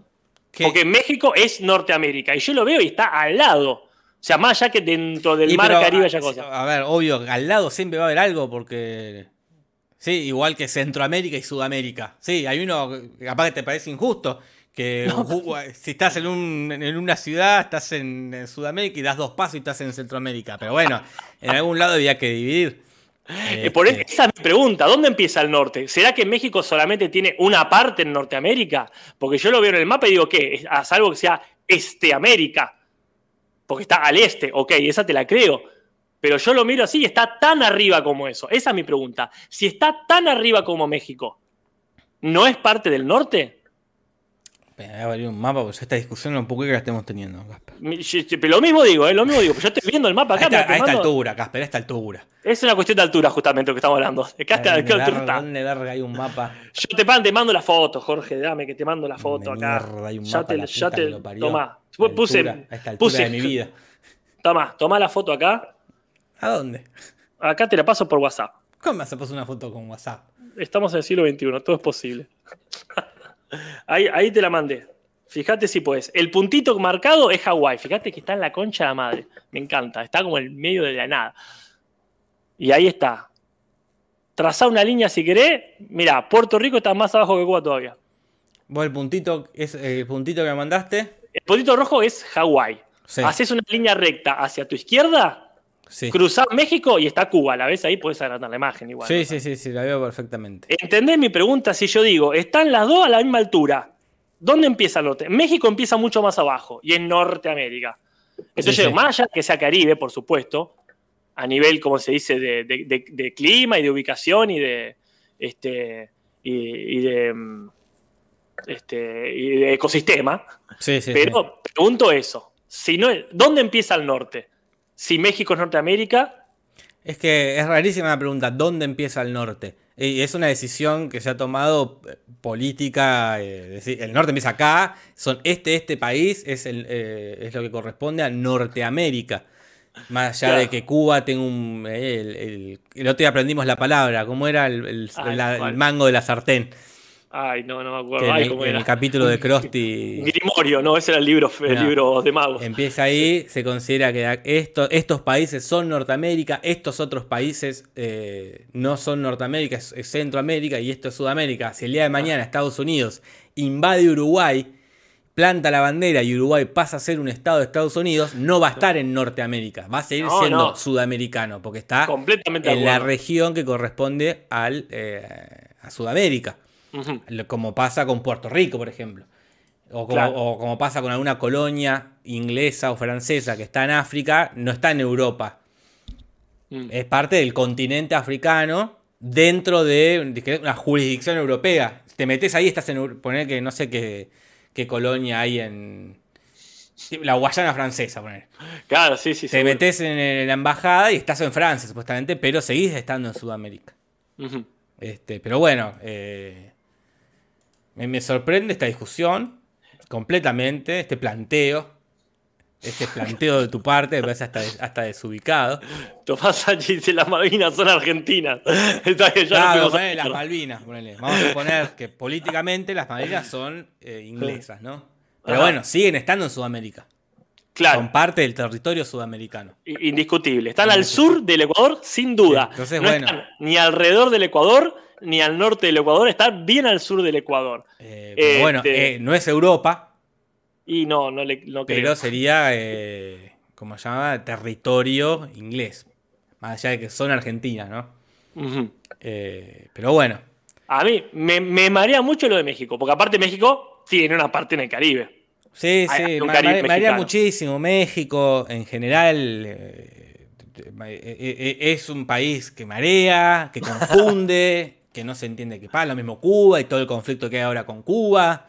¿qué? Porque México es Norteamérica y yo lo veo y está al lado. O sea, más allá que dentro del Y mar pero, Caribe haya cosas. A ver, obvio, al lado siempre va a haber algo porque... Sí, igual que Centroamérica y Sudamérica. Sí, hay uno, que capaz que te parece injusto, que si estás en, un- en una ciudad, estás en, en Sudamérica y das dos pasos y estás en Centroamérica. Pero bueno, en algún lado había que dividir. Eh, por Este, esa es mi pregunta, ¿dónde empieza el norte? ¿Será que México solamente tiene una parte en Norteamérica? Porque yo lo veo en el mapa y digo, ¿qué? A salvo que sea Este América. Porque está al este, ok, esa te la creo. Pero yo lo miro así y está tan arriba como eso. Esa es mi pregunta. Si está tan arriba como México, ¿no es parte del norte? Me va a valer un mapa, porque esta discusión no puedo que la estemos teniendo, Casper. Pero lo mismo digo, ¿eh? Lo mismo digo. Yo estoy viendo el mapa A acá. esta, mira, te a esta altura, Casper, a esta altura. Es una cuestión de altura, justamente, lo que estamos hablando. Acá está, ¿Dónde ¿qué altura está? ¿Dónde verga hay un mapa? Yo te, te mando la foto, Jorge, dame que te mando la foto ¿Dónde acá. mierda hay un Ya mapa? te, ya te, tomá. A esta Puse, a esta altura puse, de mi vida. Tomá, tomá la foto acá. ¿A dónde? Acá te la paso por WhatsApp. ¿Cómo me a pasar una foto con WhatsApp? Estamos en el siglo XXI, todo es posible. ahí, ahí te la mandé. Fíjate si puedes. El puntito marcado es Hawái. Fíjate que está en la concha de la madre. Me encanta. Está como en el medio de la nada. Y ahí está. Trazá una línea si querés. Mirá, Puerto Rico está más abajo que Cuba todavía. Vos el puntito, es el puntito que me mandaste. El puntito rojo es Hawái. Sí. Haces una línea recta hacia tu izquierda, Sí. cruzás México y está Cuba. La ves ahí, puedes agrandar la imagen igual. Sí, ¿no? sí, sí, sí, la veo perfectamente. ¿Entendés mi pregunta? Si yo digo, están las dos a la misma altura, ¿dónde empieza el norte? México empieza mucho más abajo y es Norteamérica. Entonces, Sí, más allá que sea Caribe, por supuesto, a nivel, como se dice, de, de- de- de clima y de ubicación y de, este, y, y de, mm, este, y de ecosistema, Sí, sí, sí. pero pregunto eso. Si no, ¿Dónde empieza el norte? Si México es Norteamérica, Es que es rarísima la pregunta, ¿dónde empieza el norte? Y es una decisión que se ha tomado eh, política, eh, decir, el norte empieza acá, son este, este país, es, el, eh, es lo que corresponde a Norteamérica. Más allá Claro. de que Cuba tenga un... eh, el, el, el otro día aprendimos la palabra, ¿cómo era el, el- Ay, la- el ¿cuál? mango de la sartén? Ay, no, no me acuerdo. en, Ay, el, ¿cómo en era? el capítulo de Krusty... Grimorio, no, ese era el libro, el No. libro de magos. Empieza ahí, se considera que esto- estos países son Norteamérica, estos otros países eh, no son Norteamérica, es, es Centroamérica y esto es Sudamérica. Si el día de mañana Estados Unidos invade Uruguay, planta la bandera y Uruguay pasa a ser un estado de Estados Unidos, no va a estar en Norteamérica, va a seguir No, siendo no. sudamericano, porque está Completamente en la región que corresponde al, eh, a Sudamérica. Como pasa con Puerto Rico, por ejemplo. O como, Claro. o como pasa con alguna colonia inglesa o francesa que está en África, no está en Europa. Mm. Es parte del continente africano dentro de una jurisdicción europea. Te metes ahí, estás en. Poner que no sé qué, qué colonia hay en. La Guayana francesa, poner. Claro, sí, sí. Te seguro. metes en la embajada y estás en Francia, supuestamente, pero seguís estando en Sudamérica. Este, pero bueno, eh, me, me sorprende esta discusión completamente, este planteo, este planteo de tu parte, me parece hasta, hasta desubicado. Tomás Sánchez dice las Malvinas son argentinas. Está que ya Claro, ponele las Malvinas, ponele. Vamos a suponer que políticamente las Malvinas son eh, inglesas, ¿no? Pero Ajá. bueno, siguen estando en Sudamérica. Claro, Son parte del territorio sudamericano. indiscutible. Están al sur del Ecuador, sin duda. Sí, entonces, no bueno. están ni alrededor del Ecuador, ni al norte del Ecuador. Están bien al sur del Ecuador. Eh, pero Este- bueno, eh, no es Europa, Y no, no le no creo. pero sería, eh, como se llama, territorio inglés. Más allá de que son argentinas, ¿no? Eh, pero bueno, A mí me, me marea mucho lo de México, porque aparte México tiene una parte en el Caribe. sí, Hay- sí, me mexicano. muchísimo. México, en general, es un país que marea, que confunde, que no se entiende qué pasa. Lo mismo Cuba y todo el conflicto que hay ahora con Cuba.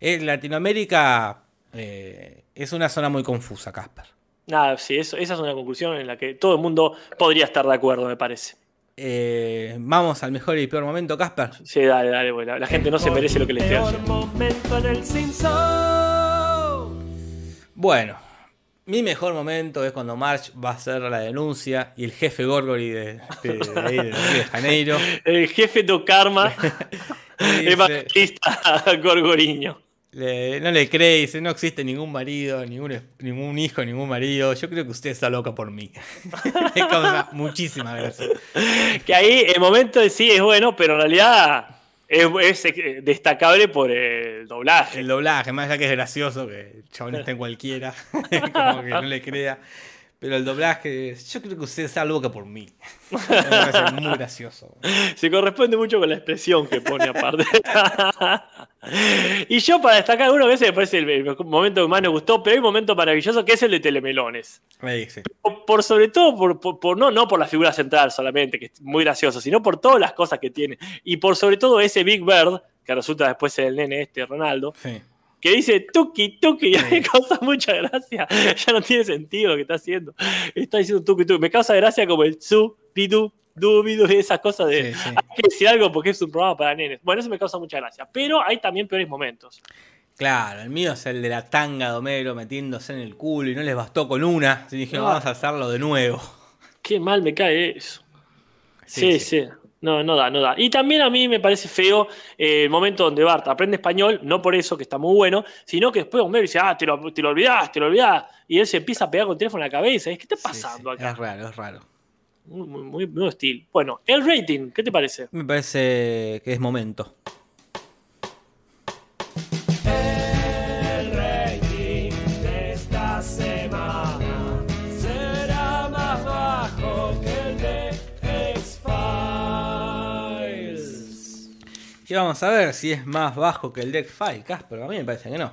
Eh, Latinoamérica eh, es una zona muy confusa, Casper. Nada, sí, eso, esa es una conclusión en la que todo el mundo podría estar de acuerdo, me parece. Eh, Vamos al mejor y peor momento, Casper. Sí, dale, dale, güey, la, la gente no se merece lo que le estoy haciendo. momento en el Simpson. Bueno, mi mejor momento es cuando March va a hacer la denuncia y el jefe Gorgory de, de, de ahí, de Río de Janeiro El jefe do Karma, dice- evangelista Gorgoriño. le- no le cree, dice, no existe ningún marido, ningún, ningún hijo, ningún marido. Yo creo que usted está loca por mí. Me causa muchísima gracia. Que ahí el momento de sí es bueno, pero en realidad es, es, eh, destacable por el doblaje. El doblaje, más allá que es gracioso, que el chabón está en cualquiera, como que no le crea. Pero el doblaje, yo creo que usted está loca por mí. Me parece muy gracioso. Se corresponde mucho con la expresión que pone aparte. y yo para destacar uno que ese me parece el, el momento que más me gustó, pero hay un momento maravilloso que es el de Telemelones. Por, por sobre todo, por, por- por- no, no por la figura central solamente, que es muy gracioso, sino por todas las cosas que tiene. Y por sobre todo ese Big Bird, que resulta después ser el nene este, Ronaldo, Sí. que dice tuki tuki y a mí me causa mucha gracia. Ya no tiene sentido lo que está haciendo. Está diciendo tuki tuki. Me causa gracia como el su, pidu, dubidu y esas cosas de Sí, sí. hay que decir algo porque es un programa para nenes. Bueno, eso me causa mucha gracia. Pero hay también peores momentos. Claro, el mío es el de la tanga de Homero metiéndose en el culo y no les bastó con una. Así dije, No. vamos a hacerlo de nuevo. Qué mal me cae eso. Sí, Sí, sí. No, no da, no da. Y también a mí me parece feo eh, el momento donde Bart aprende español, no por eso, que está muy bueno, sino que después Homero dice, ah, te lo, te lo olvidás, te lo olvidás. Y él se empieza a pegar con el teléfono en la cabeza. ¿Qué está Sí, pasando sí, acá? Es raro, es raro. Muy, muy, muy, muy hostil. Bueno, el rating, ¿qué te parece? Me parece que es momento. El rating de esta semana será más bajo que el de X-Files. Y vamos a ver si es más bajo que el Deck File, Casper. A mí me parece que no.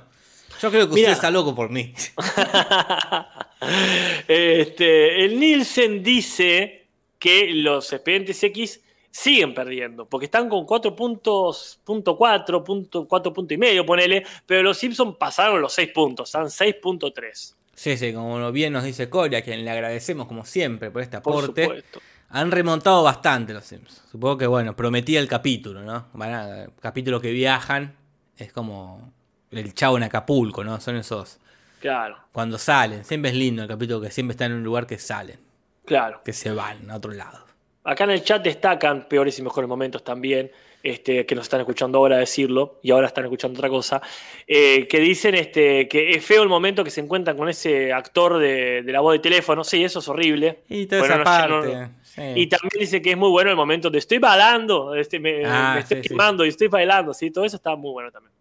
Yo creo que usted está loco por mí. este, el Nielsen dice que los expedientes X siguen perdiendo, porque están con 4 puntos, punto 4, punto, 4 puntos y medio, ponele, pero los Simpsons pasaron los 6 puntos, están 6.3. Sí, sí, como bien nos dice Coria, a quien le agradecemos como siempre por este Por aporte. supuesto. Han remontado bastante los Sims. Supongo que, bueno, prometía el capítulo, ¿no? Van a, capítulo que viajan. Es como el chavo en Acapulco, ¿no? Son esos. Claro, Cuando salen. Siempre es lindo el capítulo que siempre están en un lugar que salen. Claro. Que se van a otro lado. Acá en el chat destacan peores y mejores momentos también, este, que nos están escuchando ahora decirlo, y ahora están escuchando otra cosa, eh, que dicen este, que es feo el momento que se encuentran con ese actor de, de la voz de teléfono. Sí, eso es horrible. Y toda Bueno, esa no, ya parte. no- sí. Y también dice que es muy bueno el momento de estoy bailando, este, me, Ah, me estoy sí, sí. quemando y estoy bailando, ¿sí? todo eso está muy bueno también.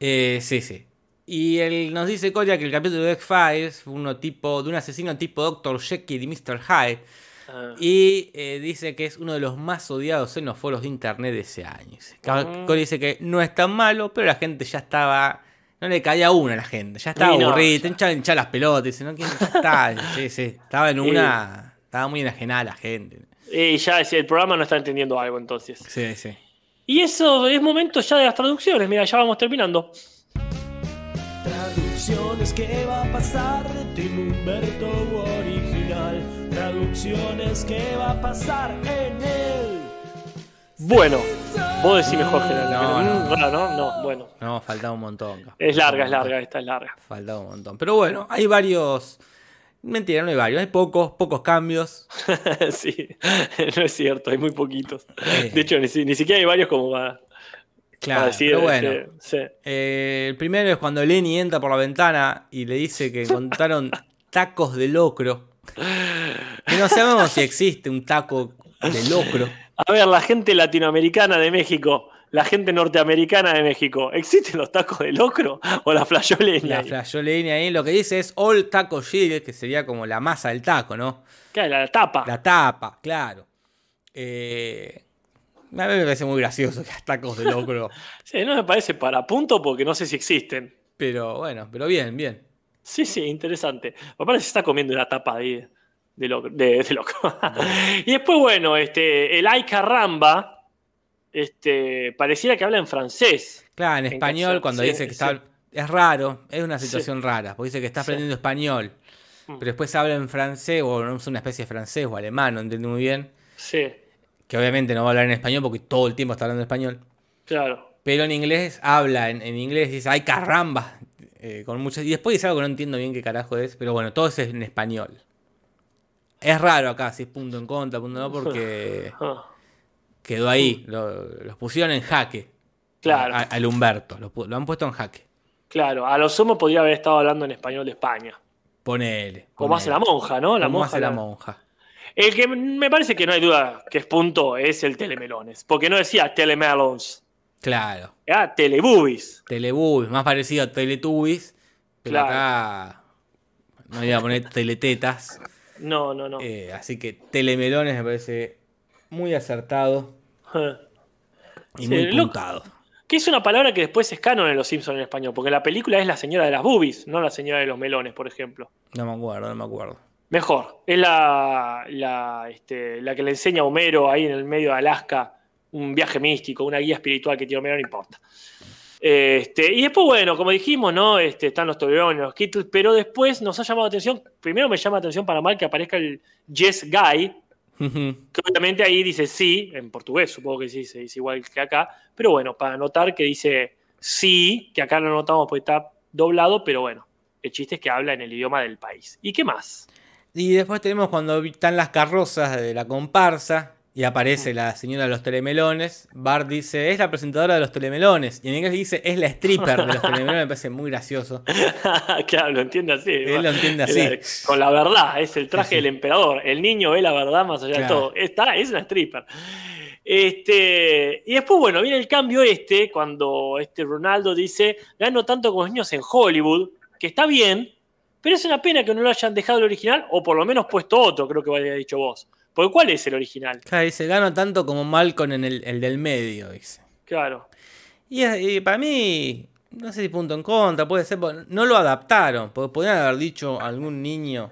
Eh, sí, sí. Y él nos dice Coria que el capítulo de X-Files fue uno tipo, de un asesino tipo Dr. Jekyll y Mr. Hyde. Ah, Y eh, dice que es uno de los más odiados en los foros de internet de ese año. Mm. Cory dice que no es tan malo, pero la gente ya estaba. No le caía una a la gente. Ya estaba no, aburrida. ya. Las pelotas. Dice, no, ¿quién está? sí, sí. Estaba en una. Estaba muy enajenada la gente. y ya el programa no está entendiendo algo entonces. Sí, sí. Y eso es momento ya de las traducciones, mira, ya vamos terminando. Traducciones que va a pasar de Tim Humberto original. Traducciones que va a pasar en él. Bueno, vos decís mejor general. No, no. no, no, no, bueno. No, faltaba un montón. Es larga, es larga, esta es larga. Faltaba un montón. Pero bueno, hay varios. Mentira, no hay varios. Hay pocos, pocos cambios. sí, no es cierto, hay muy poquitos. Sí. De hecho, ni, ni siquiera hay varios como para, Claro, decir. pero bueno. este, sí. Eh, el primero es cuando Lenny entra por la ventana y le dice que encontraron tacos de locro. Que no sabemos si existe un taco de locro. A ver, la gente latinoamericana de México, la gente norteamericana de México, ¿existen los tacos de locro o la flayoleña? La Lenny ahí. Lo que dice es All Taco Shield, que sería como la masa del taco, ¿no? Claro, la tapa. La tapa, claro. Eh, a mí me parece muy gracioso que tacos de locro. Sí, no me parece para punto porque no sé si existen. Pero bueno, pero bien, bien. Sí, sí, interesante. Papá se está comiendo la tapa de, de, loco. de- de loco. y después, bueno, este, el ay caramba, este, pareciera que habla en francés. Claro, en En español, caso- cuando sí, dice que sí. está. Es raro, es una situación rara, porque dice que está aprendiendo español. Mm. Pero después habla en francés, o no sé, una especie de francés o alemán, no entiendo muy bien. Sí, Que obviamente no va a hablar en español porque todo el tiempo está hablando español. claro. Pero en inglés habla, en, en inglés dice, ay caramba. eh, con muchas, y después dice algo que no entiendo bien qué carajo es, pero bueno, todo eso es en español. Es raro acá, si es punto en contra, punto no, porque Ah, quedó ahí. Lo- los pusieron en jaque. Claro. a- al Humberto, lo, han puesto en jaque. claro, a lo sumo podría haber estado hablando en español de España. Ponele. Como ponele. hace la monja, ¿no? La Como monja. hace la la- monja. El que me parece que no hay duda que es punto es el telemelones. Porque no decía telemelons, Claro. era teleboobies. Teletubbies, más parecido a Teletubbies. Pero Claro. acá no iba a poner teletetas. No, no, no. eh, así que telemelones me parece muy acertado y Sí, muy lo- puntado. Que es una palabra que después es canon en Los Simpsons en español, porque la película es la señora de las boobies, no la señora de los melones, por ejemplo. No me acuerdo, no me acuerdo. Mejor, es la, la, este, la que le enseña a Homero ahí en el medio de Alaska un viaje místico, una guía espiritual que tiene Homero, no importa. Este, y después, bueno, como dijimos, ¿no? Este, están los Toblerones, los Kittles, pero después nos ha llamado la atención, primero me llama la atención para mal que aparezca el Yes Guy, que obviamente ahí dice sí, en portugués, supongo que sí, se dice igual que acá, pero bueno, para notar que dice sí, que acá lo notamos porque está doblado, pero bueno, el chiste es que habla en el idioma del país. ¿Y qué más? Y después tenemos cuando están las carrozas de la comparsa y aparece la señora de los telemelones. Bart dice, es la presentadora de los telemelones. Y en inglés dice, es la stripper de los telemelones. Me parece muy gracioso. claro, lo entiende así. Él lo entiende así. Con la verdad, es el traje del emperador. El niño ve la verdad más allá de todo. Está, es una stripper. Este, y después, bueno, viene el cambio este, cuando este Ronaldo dice, gano tanto con los niños en Hollywood, que está bien, pero es una pena que no lo hayan dejado el original, o por lo menos puesto otro, creo que había dicho vos. Porque ¿cuál es el original? Claro, dice, gano tanto como Malcolm en el, el del medio, dice. Claro. Y, para mí, no sé si punto en contra, puede ser, no lo adaptaron, porque podrían haber dicho algún niño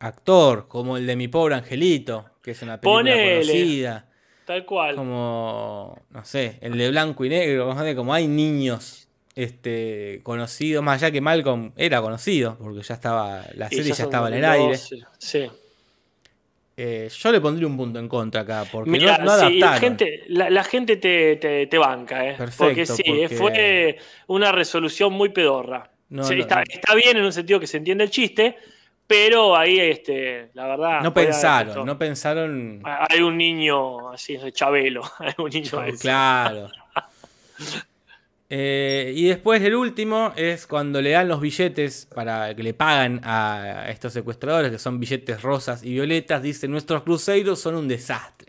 actor, como el de Mi Pobre Angelito, que es una película conocida. Tal cual. Como, no sé, el de blanco y negro, como hay niños este, conocido, más allá que Malcolm era conocido, porque ya estaba, la serie ya, estaba en el aire. Sí. Eh, yo le pondría un punto en contra acá, porque no, adaptaron. la gente, la, gente te, banca, ¿eh? porque sí, fue una resolución muy pedorra. está, bien en un sentido que se entiende el chiste, pero ahí, este, la verdad. No pensaron, no pensaron. Hay un niño así, Chabelo. Hay un niño Claro. Eh, y después el último es cuando le dan los billetes para que le pagan a estos secuestradores, que son billetes rosas y violetas, dice, nuestros cruceros son un desastre.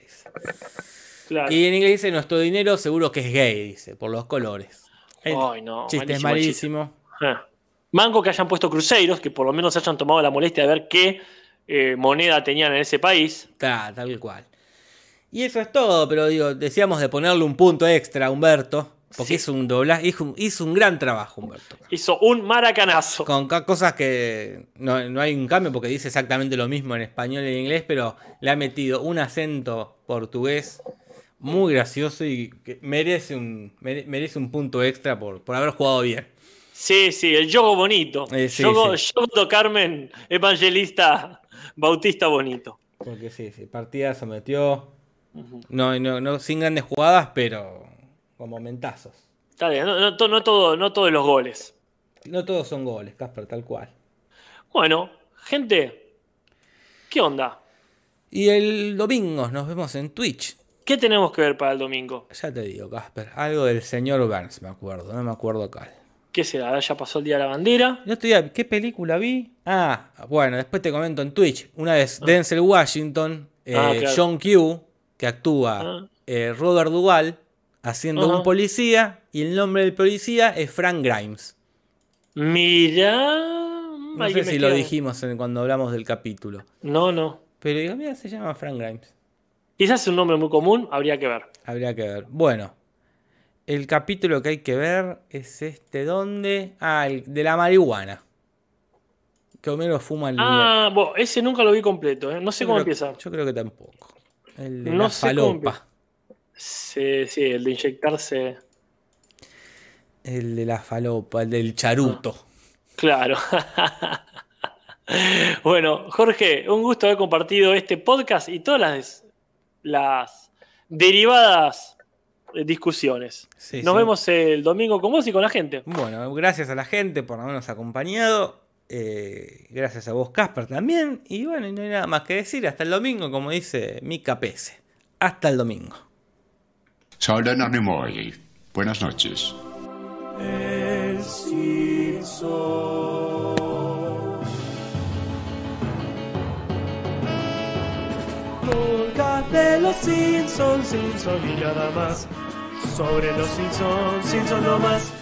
Y en inglés dice, nuestro dinero seguro que es gay, dice, por los colores. Ay, no, chiste es malísimo. Ah. Mango que hayan puesto cruceros, que por lo menos hayan tomado la molestia de ver qué eh, moneda tenían en ese país. tal cual. Y eso es todo, pero digo, decíamos de ponerle un punto extra a Humberto porque hizo un doblaje, hizo, un gran trabajo, Humberto. Hizo un maracanazo. Con cosas que no, hay un cambio porque dice exactamente lo mismo en español y en inglés, pero le ha metido un acento portugués muy gracioso y que merece un, merece un punto extra por, por haber jugado bien. Sí, sí, el yogo bonito. Eh, Carmen, evangelista Bautista bonito. Porque sí, sí, partida se metió. no, no, no, sin grandes jugadas, pero con momentazos. Está bien, no, no, todo, no todos los goles. No todos son goles, Casper, tal cual. Bueno, gente, ¿qué onda? Y el domingo nos vemos en Twitch. ¿Qué tenemos que ver para el domingo? Ya te digo, Casper, algo del señor Burns, me acuerdo, no me acuerdo cuál. ¿Qué será? ¿Ya pasó el día de la bandera? Yo estoy ¿qué película vi? Ah, bueno, después te comento en Twitch. Una vez ah. Denzel Washington, ah, eh, John Q, que actúa, ah. eh, Robert Duvall, haciendo un policía y el nombre del policía es Frank Grimes. Mira. No sé si lo dijimos cuando hablamos del capítulo. No, no. Pero digo, mira, se llama Frank Grimes. Quizás es un nombre muy común, habría que ver. Habría que ver. Bueno, el capítulo que hay que ver es este, ¿dónde? Ah, el de la marihuana. Que Homero fuma el Ah, bueno, ese nunca lo vi completo, ¿eh? no sé cómo empieza. Yo creo que tampoco. El de no la falopa. Sí, sí, el de inyectarse. El de la falopa, el del charuto. Claro. bueno, Jorge, un gusto haber compartido este podcast y todas las, las derivadas discusiones. Nos vemos el domingo con vos y con la gente. Bueno, gracias a la gente por habernos acompañado. Eh, gracias a vos, Casper, también. Y bueno, no hay nada más que decir. Hasta el domingo, como dice Mika Pese. Hasta el domingo. Soy Leonardo Moy. Buenas noches. El de los Simpsons, Simpson y nada más. Sobre los Simpsons, Simpson no más.